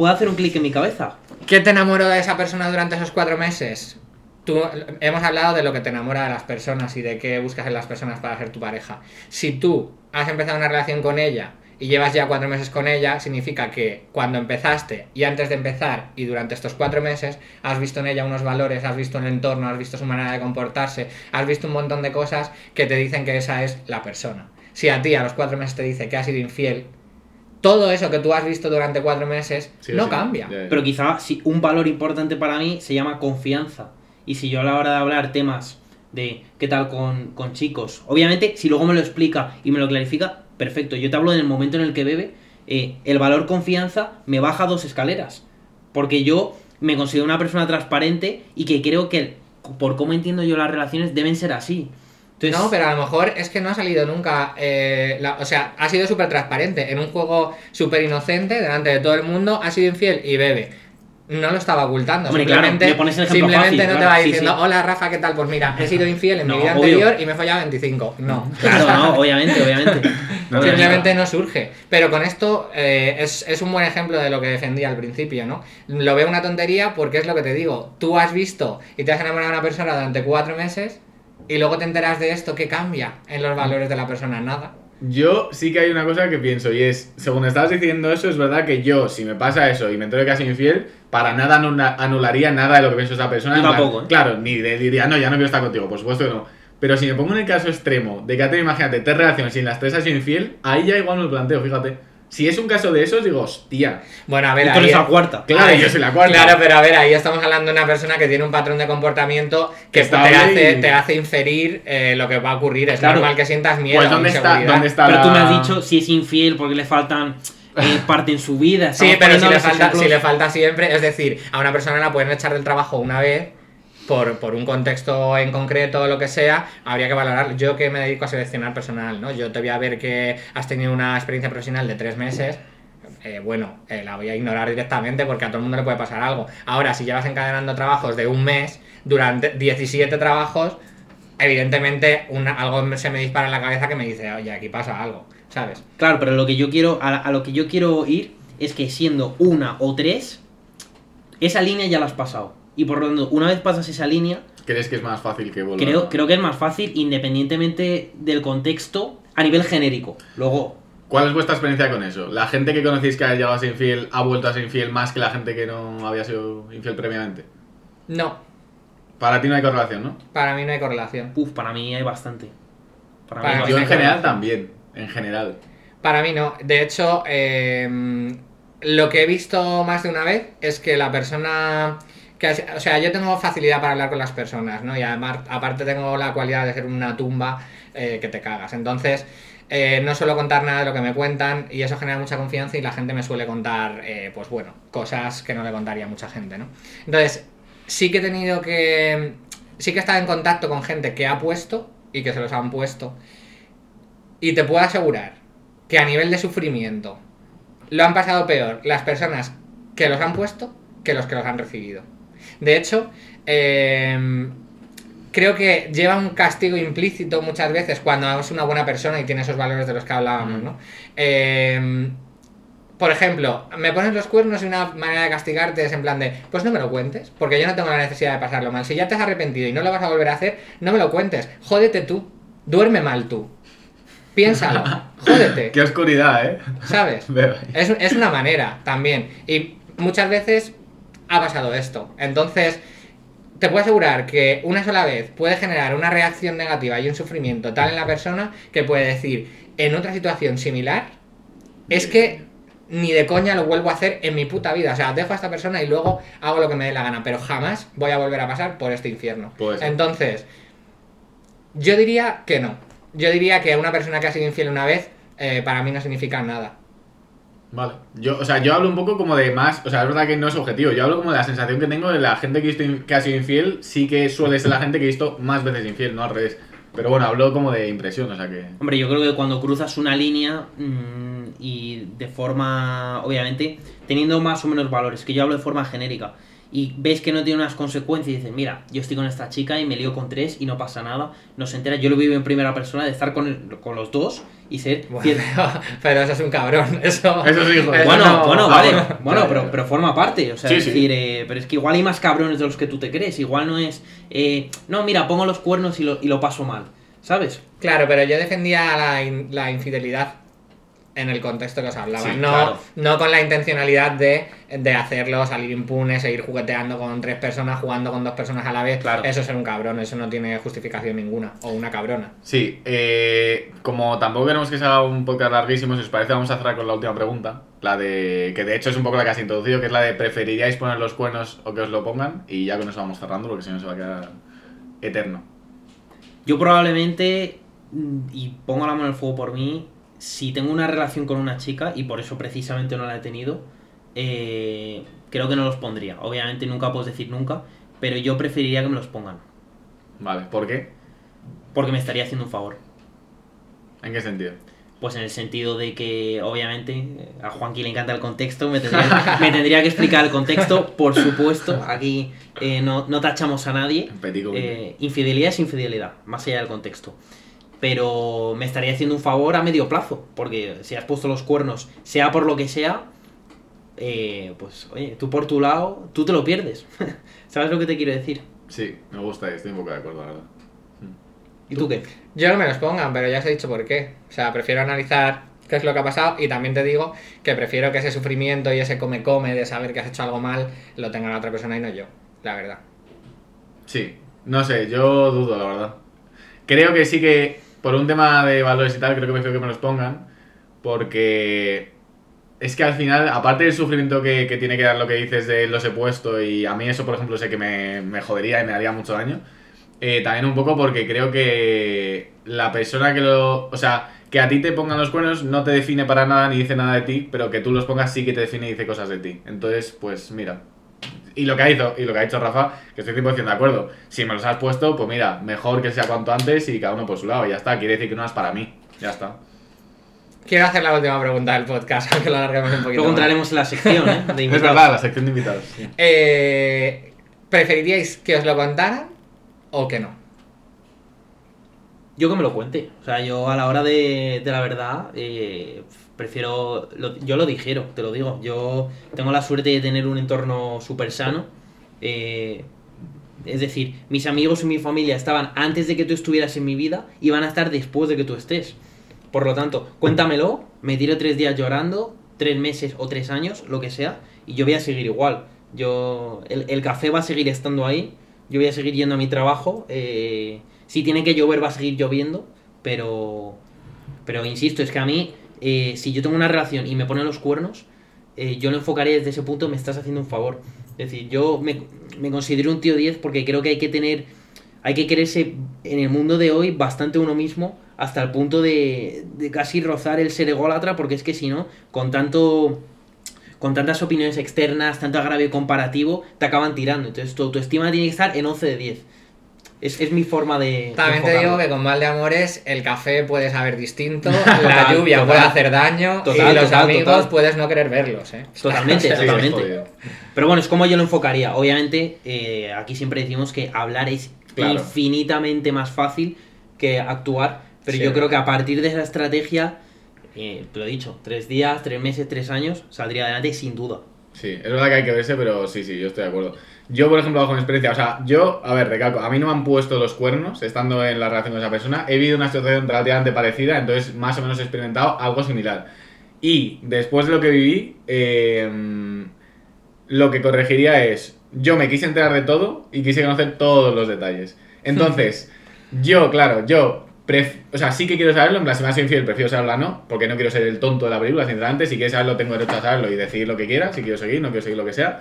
puede hacer un clic en mi cabeza. ¿Qué te enamoró de esa persona durante esos cuatro meses? Tú, hemos hablado de lo que te enamora de las personas y de qué buscas en las personas para ser tu pareja. Si tú has empezado una relación con ella y llevas ya cuatro meses con ella, significa que cuando empezaste y antes de empezar y durante estos cuatro meses has visto en ella unos valores, has visto el entorno, has visto su manera de comportarse, has visto un montón de cosas que te dicen que esa es la persona. Si a ti a los cuatro meses te dice que has sido infiel, todo eso que tú has visto durante cuatro meses Sí, no sí, cambia. Pero quizá si un valor importante para mí se llama confianza. Y si yo a la hora de hablar temas de qué tal con, con chicos, obviamente si luego me lo explica y me lo clarifica, perfecto. Yo te hablo en el momento en el que bebe, eh, el valor confianza me baja dos escaleras. Porque yo me considero una persona transparente y que creo que por cómo entiendo yo las relaciones deben ser así. Entonces, no, pero a lo mejor es que no ha salido nunca. eh, la- o sea, ha sido súper transparente. En un juego súper inocente, delante de todo el mundo, ha sido infiel y bebe. No lo estaba ocultando. Hombre, simplemente pones el simplemente fácil, no te va diciendo, sí. hola Rafa, ¿qué tal? Pues mira, he sido infiel en No, mi vida obvio. anterior y me he follado 25. No. Claro, no, obviamente, obviamente. No, Simplemente no surge. Pero con esto eh, es, es un buen ejemplo de lo que defendía al principio, ¿no? Lo veo una tontería porque es lo que te digo. Tú has visto y te has enamorado de una persona durante cuatro meses y luego te enteras de esto, ¿qué cambia en los valores de la persona? Nada. Yo sí que hay una cosa que pienso y es, según estabas diciendo eso, es verdad que yo, si me pasa eso y me entero que has sido infiel, para nada anula- anularía nada de lo que pienso esa persona. Yo tampoco, ¿eh? Claro, ni de- diría, no, ya no quiero estar contigo, por supuesto que no. Pero si me pongo en el caso extremo de que ha imagínate, tres relaciones y en las tres has sido infiel, ahí ya igual me lo planteo, fíjate. Si es un caso de esos, digo, hostia. Bueno, a ver, Y tú eres ahí- la cuarta. Claro, Ahí- yo soy la cuarta. Claro, pero a ver, ahí estamos hablando de una persona que tiene un patrón de comportamiento que te hace, te hace inferir eh, lo que va a ocurrir. Es Claro. normal que sientas miedo. Pues ¿dónde está. ¿dónde está Pero tú me has dicho si es infiel porque le faltan eh, parte en su vida. Sí, pero si le, falta, si le falta siempre, es decir, a una persona la pueden echar del trabajo una vez por, por un contexto en concreto o lo que sea, habría que valorar. Yo que me dedico a seleccionar personal, ¿no? Yo te voy a ver que has tenido una experiencia profesional de tres meses. eh, bueno, eh, la voy a ignorar directamente porque a todo el mundo le puede pasar algo. Ahora, si llevas encadenando trabajos de un mes, durante 17 trabajos, evidentemente una, algo se me dispara en la cabeza que me dice, oye, aquí pasa algo, ¿sabes? Claro, pero lo que yo quiero, a, a lo que yo quiero ir es que siendo una o tres, esa línea ya la has pasado. Y por lo tanto, una vez pasas esa línea, ¿Crees que es más fácil que vuelva? creo, creo que es más fácil independientemente del contexto. A nivel genérico. Luego, ¿Cuál es vuestra experiencia con eso? ¿La gente que conocéis que ha llegado a ser infiel ha vuelto a ser infiel más que la gente que no había sido infiel previamente? No, Para ti no hay correlación, ¿no? para mí no hay correlación. uff, para mí hay bastante. Para mí Para hay mí Yo en general también, en general. Para mí no. De hecho, eh, lo que he visto más de una vez es que la persona... O sea, yo tengo facilidad para hablar con las personas, ¿no? Y además, aparte tengo la cualidad de ser una tumba eh, que te cagas. Entonces, eh, no suelo contar nada de lo que me cuentan y eso genera mucha confianza y la gente me suele contar, eh, pues bueno, cosas que no le contaría mucha gente, ¿no? Entonces, sí que he tenido que... Sí que he estado en contacto con gente que ha puesto y que se los han puesto. Y te puedo asegurar que a nivel de sufrimiento lo han pasado peor las personas que los han puesto que los que los han recibido. De hecho, eh, creo que lleva un castigo implícito muchas veces cuando es una buena persona y tiene esos valores de los que hablábamos, ¿no? Eh, por ejemplo, me pones los cuernos y una manera de castigarte es en plan de, pues no me lo cuentes, porque yo no tengo la necesidad de pasarlo mal. Si ya te has arrepentido y no lo vas a volver a hacer, no me lo cuentes. Jódete tú. Duerme mal tú. Piénsalo. Jódete. Qué oscuridad, ¿eh? ¿Sabes? Es, es una manera también. Y muchas veces ha pasado esto. Entonces, te puedo asegurar que una sola vez puede generar una reacción negativa y un sufrimiento tal en la persona que puede decir, en otra situación similar, es que ni de coña lo vuelvo a hacer en mi puta vida. O sea, dejo a esta persona y luego hago lo que me dé la gana, pero jamás voy a volver a pasar por este infierno. Entonces, yo diría que no. Yo diría que una persona que ha sido infiel una vez, eh, para mí no significa nada. Vale. Yo, o sea, yo hablo un poco como de más. O sea, es verdad que no es objetivo. Yo hablo como de la sensación que tengo de la gente que, in- que ha sido infiel. Sí que suele ser la gente que he visto más veces infiel, no al revés. Pero bueno, hablo como de impresión, o sea que. Hombre, yo creo que cuando cruzas una línea mm, y de forma, obviamente, teniendo más o menos valores, que yo hablo de forma genérica, y ves que no tiene unas consecuencias y dices, mira, yo estoy con esta chica y me lío con tres y no pasa nada, no se entera, yo lo vivo en primera persona de estar con, el- con los dos y ser Bueno, fiel. pero eso es un cabrón. Eso, Eso sí, joder. Bueno, no- bueno, ah, vale, bueno. pero, pero forma parte, o sea, Sí, es sí. decir, eh, pero es que igual hay más cabrones de los que tú te crees, igual no es, eh, no, mira, pongo los cuernos y lo, y lo paso mal, ¿sabes? Claro, pero yo defendía la, in- la infidelidad en el contexto que os hablaba. Sí, no, claro. no con la intencionalidad de, de hacerlo salir impune, seguir jugueteando con tres personas, jugando con dos personas a la vez. Claro. Eso es ser un cabrón, eso no tiene justificación ninguna. O una cabrona. Sí, eh, como tampoco queremos que sea un podcast larguísimo, si os parece, vamos a cerrar con la última pregunta. La de. que de hecho es un poco la que has introducido, que es la de ¿preferiríais poner los cuernos o que os lo pongan? Y ya con eso vamos cerrando, porque si no se va a quedar eterno. Yo probablemente, mm, y pongo la mano en el fuego por mí, si tengo una relación con una chica, y por eso precisamente no la he tenido, eh, creo que no los pondría. Obviamente nunca puedes decir nunca, pero yo preferiría que me los pongan, Vale, ¿por qué? porque me estaría haciendo un favor. ¿En qué sentido? Pues en el sentido de que, obviamente, a Juanqui le encanta el contexto, me tendría, me tendría que explicar el contexto, por supuesto, aquí eh, no, no tachamos a nadie. Eh, infidelidad es infidelidad, más allá del contexto. Pero me estaría haciendo un favor a medio plazo, porque si has puesto los cuernos, sea por lo que sea, eh, pues oye, tú por tu lado, tú te lo pierdes. ¿Sabes lo que te quiero decir? Sí, me gusta y estoy un poco de acuerdo, la verdad. ¿Y tú qué? Yo no me los pongan, pero ya os he dicho por qué. O sea, prefiero analizar qué es lo que ha pasado y también te digo que prefiero que ese sufrimiento y ese come-come de saber que has hecho algo mal lo tenga la otra persona y no yo, la verdad. Sí, no sé, yo dudo, la verdad. Creo que sí que, por un tema de valores y tal, creo que prefiero que me los pongan, porque es que al final, aparte del sufrimiento que, que tiene que dar lo que dices de los he puesto, y a mí eso, por ejemplo, sé que me, me jodería y me haría mucho daño, eh, también un poco porque creo que la persona que lo... O sea, que a ti te pongan los cuernos no te define para nada ni dice nada de ti, pero que tú los pongas sí que te define y dice cosas de ti. Entonces, pues mira, y lo que ha hizo, y lo que ha dicho Rafa, que estoy 100% de acuerdo. Si me los has puesto, pues mira, mejor que sea cuanto antes y cada uno por su lado. Ya está, quiere decir que no es para mí. Ya está. Quiero hacer la última pregunta del podcast, aunque lo alarguemos un poquito. Luego entraremos en la sección, ¿eh? De Es invitados. verdad, la sección de invitados. sí. Eh, ¿Preferiríais que os lo contaran o que no? Yo que me lo cuente. O sea, yo a la hora de, de la verdad, eh, prefiero. yo lo digiero, te lo digo. Yo tengo la suerte de tener un entorno súper sano. eh, es decir, mis amigos y mi familia estaban antes de que tú estuvieras en mi vida y van a estar después de que tú estés. Por lo tanto, cuéntamelo, me tiro tres días llorando, tres meses o tres años, lo que sea, y yo voy a seguir igual. Yo, el, el café va a seguir estando ahí, yo voy a seguir yendo a mi trabajo, eh, si tiene que llover va a seguir lloviendo, pero, pero insisto, es que a mí, eh, si yo tengo una relación y me ponen los cuernos, eh, yo lo enfocaría desde ese punto, me estás haciendo un favor. Es decir, yo me, me considero un tío 10 porque creo que hay que tener, hay que quererse en el mundo de hoy bastante uno mismo hasta el punto de, de casi rozar el ser ególatra, porque es que si no, con tanto con tantas opiniones externas, tanto agravio comparativo, te acaban tirando. Entonces tu autoestima tiene que estar en 11 de 10. Es, es mi forma de... También te digo que con mal de amores el café puede saber distinto, la lluvia total. puede hacer daño Total, y los total, amigos total. puedes no querer verlos, ¿eh? Totalmente, totalmente. Pero bueno, es como yo lo enfocaría. Obviamente, eh, aquí siempre decimos que hablar es Claro. infinitamente más fácil que actuar. Pero Sí, yo creo que a partir de esa estrategia, eh, te lo he dicho, tres días, tres meses, tres años, saldría adelante sin duda. Sí, es verdad que hay que verse, pero sí, sí, yo estoy de acuerdo. Yo, por ejemplo, bajo mi experiencia, o sea, yo, a ver, recalco, a mí no me han puesto los cuernos estando en la relación con esa persona. He vivido una situación relativamente parecida, entonces más o menos he experimentado algo similar. Y después de lo que viví, eh, lo que corregiría es, yo me quise enterar de todo y quise conocer todos los detalles. Entonces, yo, claro, yo, pref- o sea, sí que quiero saberlo, en plan, si me has infiel, prefiero saberlo a no, porque no quiero ser el tonto de la película, sinceramente, si quieres saberlo, tengo derecho a saberlo y decidir lo que quiera, si quiero seguir, no quiero seguir lo que sea,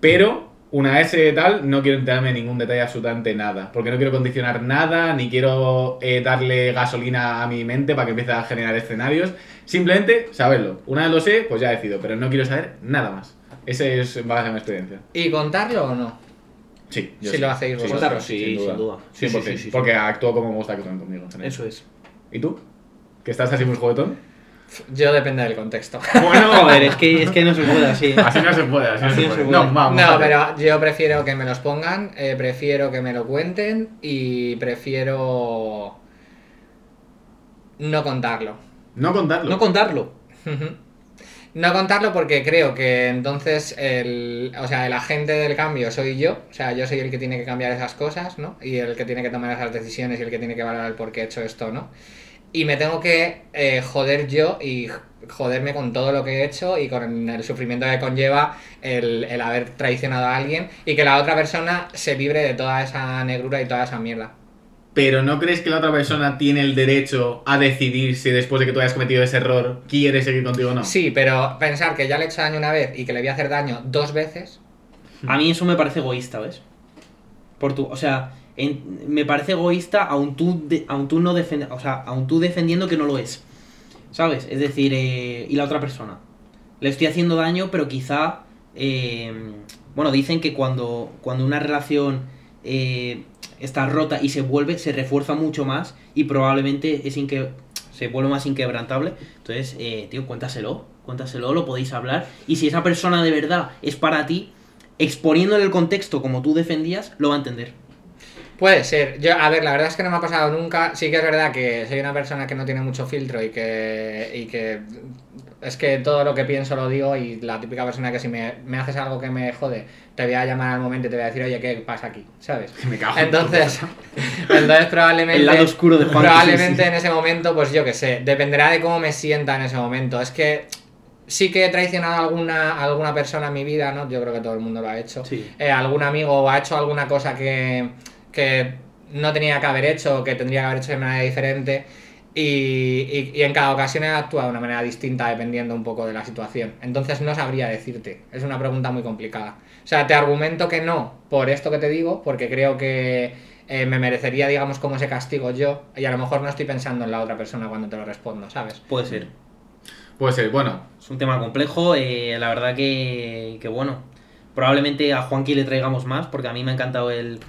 pero una vez de tal, no quiero enterarme de ningún detalle, absolutamente nada, porque no quiero condicionar nada, ni quiero eh, darle gasolina a mi mente para que empiece a generar escenarios, simplemente saberlo. Una vez lo sé, pues ya decido, pero no quiero saber nada más. Ese es en base a mi experiencia. ¿Y contarlo o no? Sí, yo Si sí. lo hacéis Sí, vosotros. Contarlo, sí, sin duda. Sí, 100%, sí, sí, sí, sí. porque actúo como me gusta que actúen conmigo. Eso es. ¿Y tú? ¿Que estás así muy juguetón? Yo depende del contexto. Bueno, joder, es que, es que no se puede así. Así no se puede, así, Así no no se se puede. No, vamos. No, pero yo prefiero que me los pongan, eh, prefiero que me lo cuenten y prefiero no contarlo. No contarlo. No contarlo. No contarlo porque creo que entonces el, o sea, el agente del cambio soy yo, o sea, yo soy el que tiene que cambiar esas cosas, ¿no? Y el que tiene que tomar esas decisiones y el que tiene que valorar el por qué he hecho esto, ¿no? Y me tengo que eh, joder yo y joderme con todo lo que he hecho y con el sufrimiento que conlleva el, el haber traicionado a alguien y que la otra persona se libre de toda esa negrura y toda esa mierda. Pero ¿no crees que la otra persona tiene el derecho a decidir si después de que tú hayas cometido ese error quiere seguir contigo o no? Sí, pero pensar que ya le he hecho daño una vez y que le voy a hacer daño dos veces, A mí eso me parece egoísta, ¿ves? Por tu, o sea, en- me parece egoísta aun tú, de- aun tú no defend, o sea, aun tú defendiendo que no lo es. ¿Sabes? Es decir, eh, y la otra persona. Le estoy haciendo daño, pero quizá, eh, bueno, dicen que cuando, cuando una relación eh, está rota y se vuelve, se refuerza mucho más y probablemente es inque se vuelve más inquebrantable. Entonces, eh, tío, cuéntaselo, cuéntaselo, lo podéis hablar. Y si esa persona de verdad es para ti, exponiéndole el contexto como tú defendías, lo va a entender. Puede ser. Yo, a ver, la verdad es que no me ha pasado nunca. Sí que es verdad que soy una persona que no tiene mucho filtro y que, y que es que todo lo que pienso lo digo y la típica persona que si me, me haces algo que me jode, te voy a llamar al momento y te voy a decir, oye, ¿qué pasa aquí? ¿Sabes? Me cago en Entonces, entonces probablemente... El lado oscuro de Juan. Probablemente sí, sí. en ese momento, pues yo qué sé, dependerá de cómo me sienta en ese momento. Es que sí que he traicionado a alguna, a alguna persona en mi vida, ¿no? Yo creo que todo el mundo lo ha hecho. Sí. Eh, algún amigo ha hecho alguna cosa que, que no tenía que haber hecho, que tendría que haber hecho de manera diferente. Y, y- y en cada ocasión he actuado de una manera distinta dependiendo un poco de la situación. Entonces no sabría decirte. Es una pregunta muy complicada. O sea, te argumento que no por esto que te digo, porque creo que eh, me merecería, digamos, como ese castigo yo. Y a lo mejor no estoy pensando en la otra persona cuando te lo respondo, ¿sabes? Puede ser. Puede ser, bueno. Es un tema complejo, eh, la verdad que, que bueno. Probablemente a Juanqui le traigamos más, porque a mí me ha encantado el,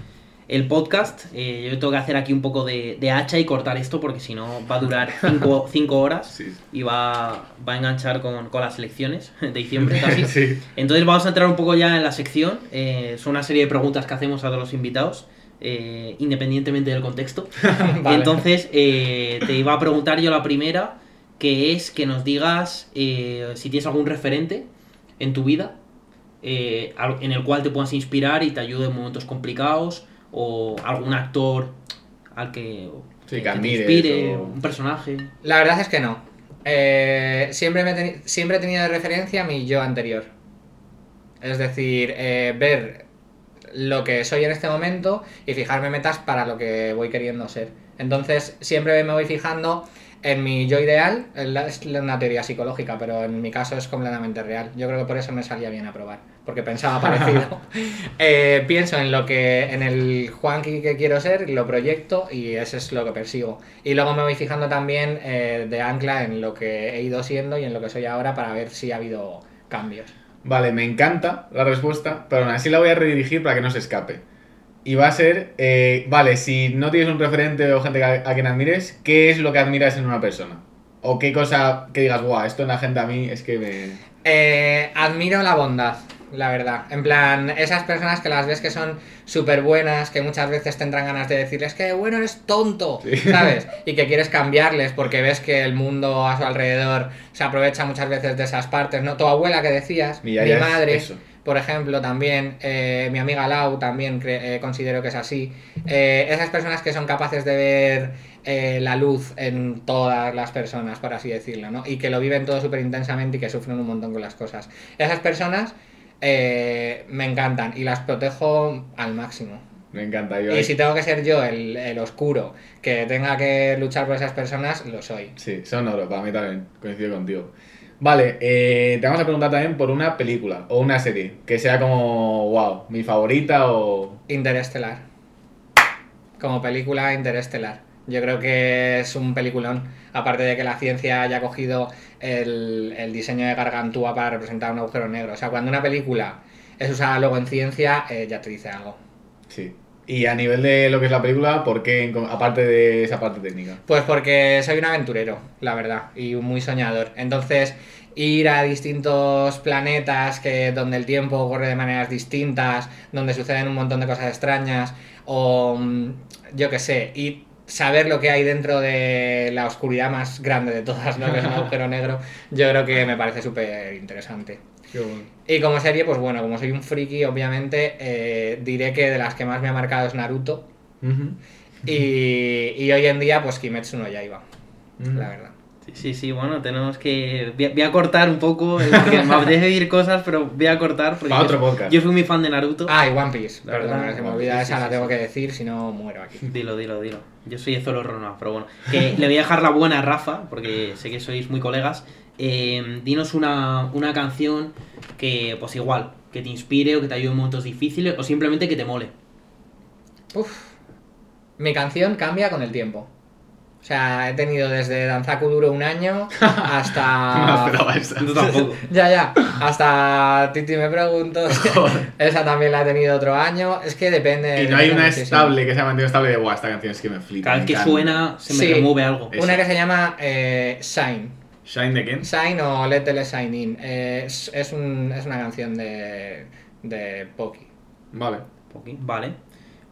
el podcast. Eh, yo tengo que hacer aquí un poco de, de hacha y cortar esto, porque si no va a durar 5 horas Sí. y va, va a enganchar con, con las elecciones de diciembre casi. sí. Entonces vamos a entrar un poco ya en la sección. Eh, es una serie de preguntas que hacemos a todos los invitados, eh, independientemente del contexto. Vale. Entonces eh, te iba a preguntar yo la primera, que es que nos digas eh, si tienes algún referente en tu vida eh, en el cual te puedas inspirar y te ayude en momentos complicados, o algún actor, al que, Sí, que te admires inspire, o- un personaje. La verdad es que no. Eh, siempre, me he siempre he tenido de referencia a mi yo anterior. Es decir, eh, ver lo que soy en este momento y fijarme metas para lo que voy queriendo ser. Entonces, siempre me voy fijando en mi yo ideal. Es una teoría psicológica, pero en mi caso es completamente real. Yo creo que por eso me salía bien a probar, porque pensaba parecido. Eh, pienso en lo que en el Juanqui que quiero ser, lo proyecto y eso es lo que persigo. Y luego me voy fijando también eh, de ancla en lo que he ido siendo y en lo que soy ahora para ver si ha habido cambios. Vale, me encanta la respuesta, pero aún así la voy a redirigir para que no se escape. Y va a ser, eh, vale, si no tienes un referente o gente a, a quien admires, ¿qué es lo que admiras en una persona? O qué cosa que digas, guau, esto en la gente a mí es que me... Eh, admiro la bondad, la verdad. En plan, esas personas que las ves que son súper buenas, que muchas veces tendrán ganas de decirles que bueno, eres tonto, Sí. ¿sabes? Y que quieres cambiarles porque ves que el mundo a su alrededor se aprovecha muchas veces de esas partes, ¿no? Tu abuela que decías, mi es madre. Por ejemplo, también eh, mi amiga Lau también eh, considero que es así. Eh, esas personas que son capaces de ver eh, la luz en todas las personas, por así decirlo, ¿no? Y que lo viven todo súper intensamente y que sufren un montón con las cosas. Esas personas eh, me encantan y las protejo al máximo. Me encanta. Yo Y si tengo que ser yo el, el oscuro que tenga que luchar por esas personas, lo soy. Sí, son oro, para mí también, coincido contigo. Vale, eh, te vamos a preguntar también por una película o una serie que sea como, wow, mi favorita o... Interestelar. Como película Interestelar. Yo creo que es un peliculón. Aparte de que la ciencia haya cogido el, el diseño de Gargantúa para representar un agujero negro. O sea, cuando una película es usada luego en ciencia, eh, ya te dice algo. Sí. Y a nivel de lo que es la película, ¿por qué, aparte de esa parte técnica? Pues porque soy un aventurero, la verdad, y muy soñador. Entonces, ir a distintos planetas que, donde el tiempo corre de maneras distintas, donde suceden un montón de cosas extrañas, o mm, yo qué sé, y saber lo que hay dentro de la oscuridad más grande de todas, ¿no? que es un agujero negro, yo creo que me parece súper interesante. Bueno. Y como serie, pues bueno, como soy un friki, obviamente, eh, diré que de las que más me ha marcado es Naruto. Y, y hoy en día, pues Kimetsu no Yaiba, Ujú. la verdad. Sí, sí, bueno, tenemos que... Voy a, voy a cortar un poco, eh, porque me apetece decir cosas, pero voy a cortar porque otro yo, podcast. yo soy muy fan de Naruto. Ah, y One Piece, La perdón, verdad, se me olvida esa, sí, la sí, tengo sí. que decir, si no muero aquí. Dilo, dilo, dilo. Yo soy Zolo Rona, pero bueno. Que le voy a dejar la buena a Rafa, porque sé que sois muy colegas. Eh, dinos una, una canción que, pues igual, que te inspire o que te ayude en momentos difíciles o simplemente que te mole. Uf. Mi canción cambia con el tiempo. O sea, he tenido desde Danzaku Duro un año No hasta... esperaba esa. Tú tampoco. ya, ya. Hasta Titi me pregunto. Esa también la he tenido otro año. Es que depende. Y no hay una muchísimo. estable que se ha mantenido estable de, guau, esta canción es que me flipa. Cada vez que encanta". suena se me Sí. remueve algo. Una que se llama eh, Shine. ¿Shine de quién? Shine o Let the Shine In. Eh, es, es, un- es una canción de, de Poki. Vale. Ok, Vale.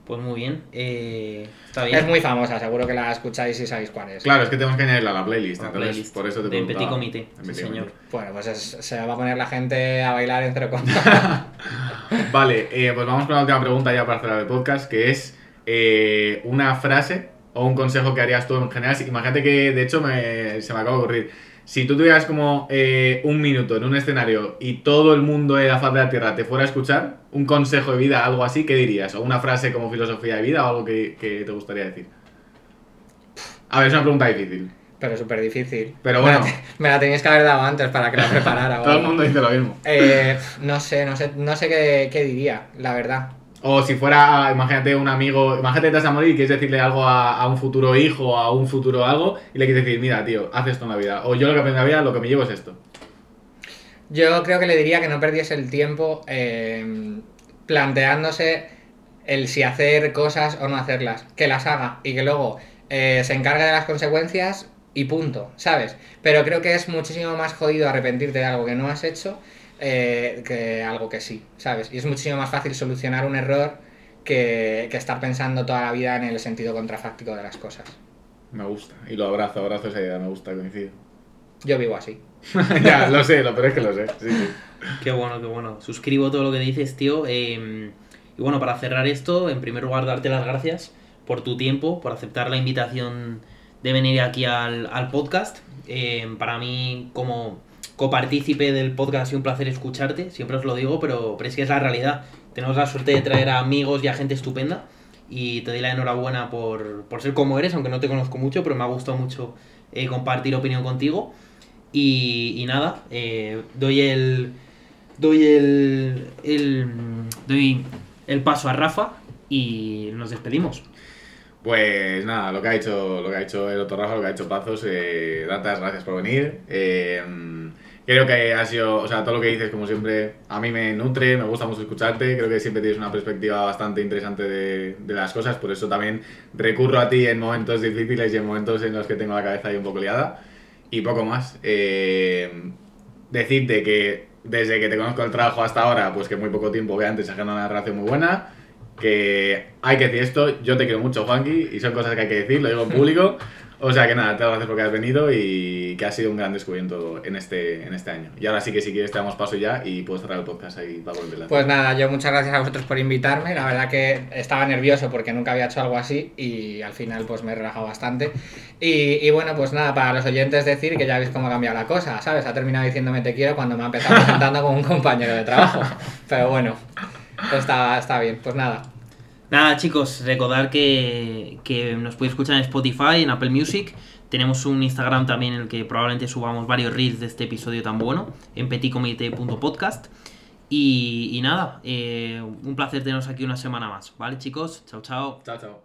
Pues muy bien. Eh, está bien. Es muy famosa, seguro que la escucháis y sabéis cuál es. Claro, es que tenemos que añadirla a la playlist, La entonces playlist por eso te de Petit preguntaba. Comité, sí, Petit señor. Comité. Bueno, pues es- se va a poner la gente a bailar en cero coma. Vale, eh, pues vamos con la última pregunta ya para cerrar el podcast, que es eh, una frase o un consejo que harías tú en general. Imagínate que, de hecho, me- se me acaba de ocurrir. Si tú tuvieras como eh, un minuto en un escenario y todo el mundo de la faz de la Tierra te fuera a escuchar, un consejo de vida, algo así, ¿qué dirías? ¿O una frase como filosofía de vida o algo que, que te gustaría decir? A ver, es una pregunta difícil. Pero súper difícil. Pero Me la bueno. Me la teníais que haber dado antes para que la preparara. Todo el mundo dice lo mismo. Eh, no sé, no sé, no sé qué, qué diría, la verdad. O si fuera, imagínate un amigo, imagínate que te a morir y quieres decirle algo a, a un futuro hijo, a un futuro algo, y le quieres decir, mira, tío, haz esto en la vida. O yo lo que aprendí en la vida, lo que me llevo es esto. Yo creo que le diría que no perdiese el tiempo eh, planteándose el si hacer cosas o no hacerlas, que las haga y que luego eh, se encargue de las consecuencias y punto, ¿sabes? Pero creo que es muchísimo más jodido arrepentirte de algo que no has hecho eh, que algo que sí, ¿sabes? Y es muchísimo más fácil solucionar un error que, que estar pensando toda la vida en el sentido contrafáctico de las cosas. Me gusta. Y lo abrazo, abrazo esa idea, me gusta, coincido. Yo vivo así. ya, lo sé, lo peor es que lo sé. Sí, sí. Qué bueno, qué bueno. Suscribo todo lo que dices, tío. Eh, y bueno, para cerrar esto, en primer lugar, darte las gracias por tu tiempo, por aceptar la invitación de venir aquí al, al podcast. Eh, para mí, como copartícipe del podcast, sido un placer escucharte, siempre os lo digo, pero, pero es que es la realidad. Tenemos la suerte de traer a amigos y a gente estupenda y te doy la enhorabuena por, por ser como eres, aunque no te conozco mucho, pero me ha gustado mucho eh, compartir opinión contigo. Y, y nada, eh, doy el. Doy el, el. Doy el paso a Rafa y nos despedimos. Pues nada, lo que ha hecho, lo que ha hecho el otro Rafa, lo que ha hecho Pazos, eh, Datas, gracias por venir. Eh, creo que ha sido, o sea, todo lo que dices, como siempre, a mí me nutre, me gusta mucho escucharte, creo que siempre tienes una perspectiva bastante interesante de, de las cosas, por eso también recurro a ti en momentos difíciles y en momentos en los que tengo la cabeza ahí un poco liada. Y poco más. Eh, decirte que desde que te conozco el trabajo hasta ahora, pues que muy poco tiempo, obviamente, se ha una relación muy buena. Que hay que decir esto, yo te quiero mucho, Juanqui, y son cosas que hay que decir, lo digo en público. O sea que nada, te gracias porque has venido y que ha sido un gran descubrimiento en este, en este año. Y ahora sí que si quieres te damos paso ya y puedo cerrar el podcast ahí para volver Pues nada, yo muchas gracias a vosotros por invitarme. La verdad que estaba nervioso porque nunca había hecho algo así y al final pues me he relajado bastante. Y, y bueno, pues nada, para los oyentes decir que ya veis cómo ha cambiado la cosa, ¿sabes? Ha terminado diciéndome te quiero cuando me ha empezado presentando como un compañero de trabajo. Pero bueno, está, está bien. Pues nada, Nada, chicos, recordar que, que nos podéis escuchar en Spotify, en Apple Music. Tenemos un Instagram también en el que probablemente subamos varios reels de este episodio tan bueno, en petitcomité.podcast. Y, y nada, eh, un placer teneros aquí una semana más, ¿vale, chicos? Chao, chao. Chao, chao.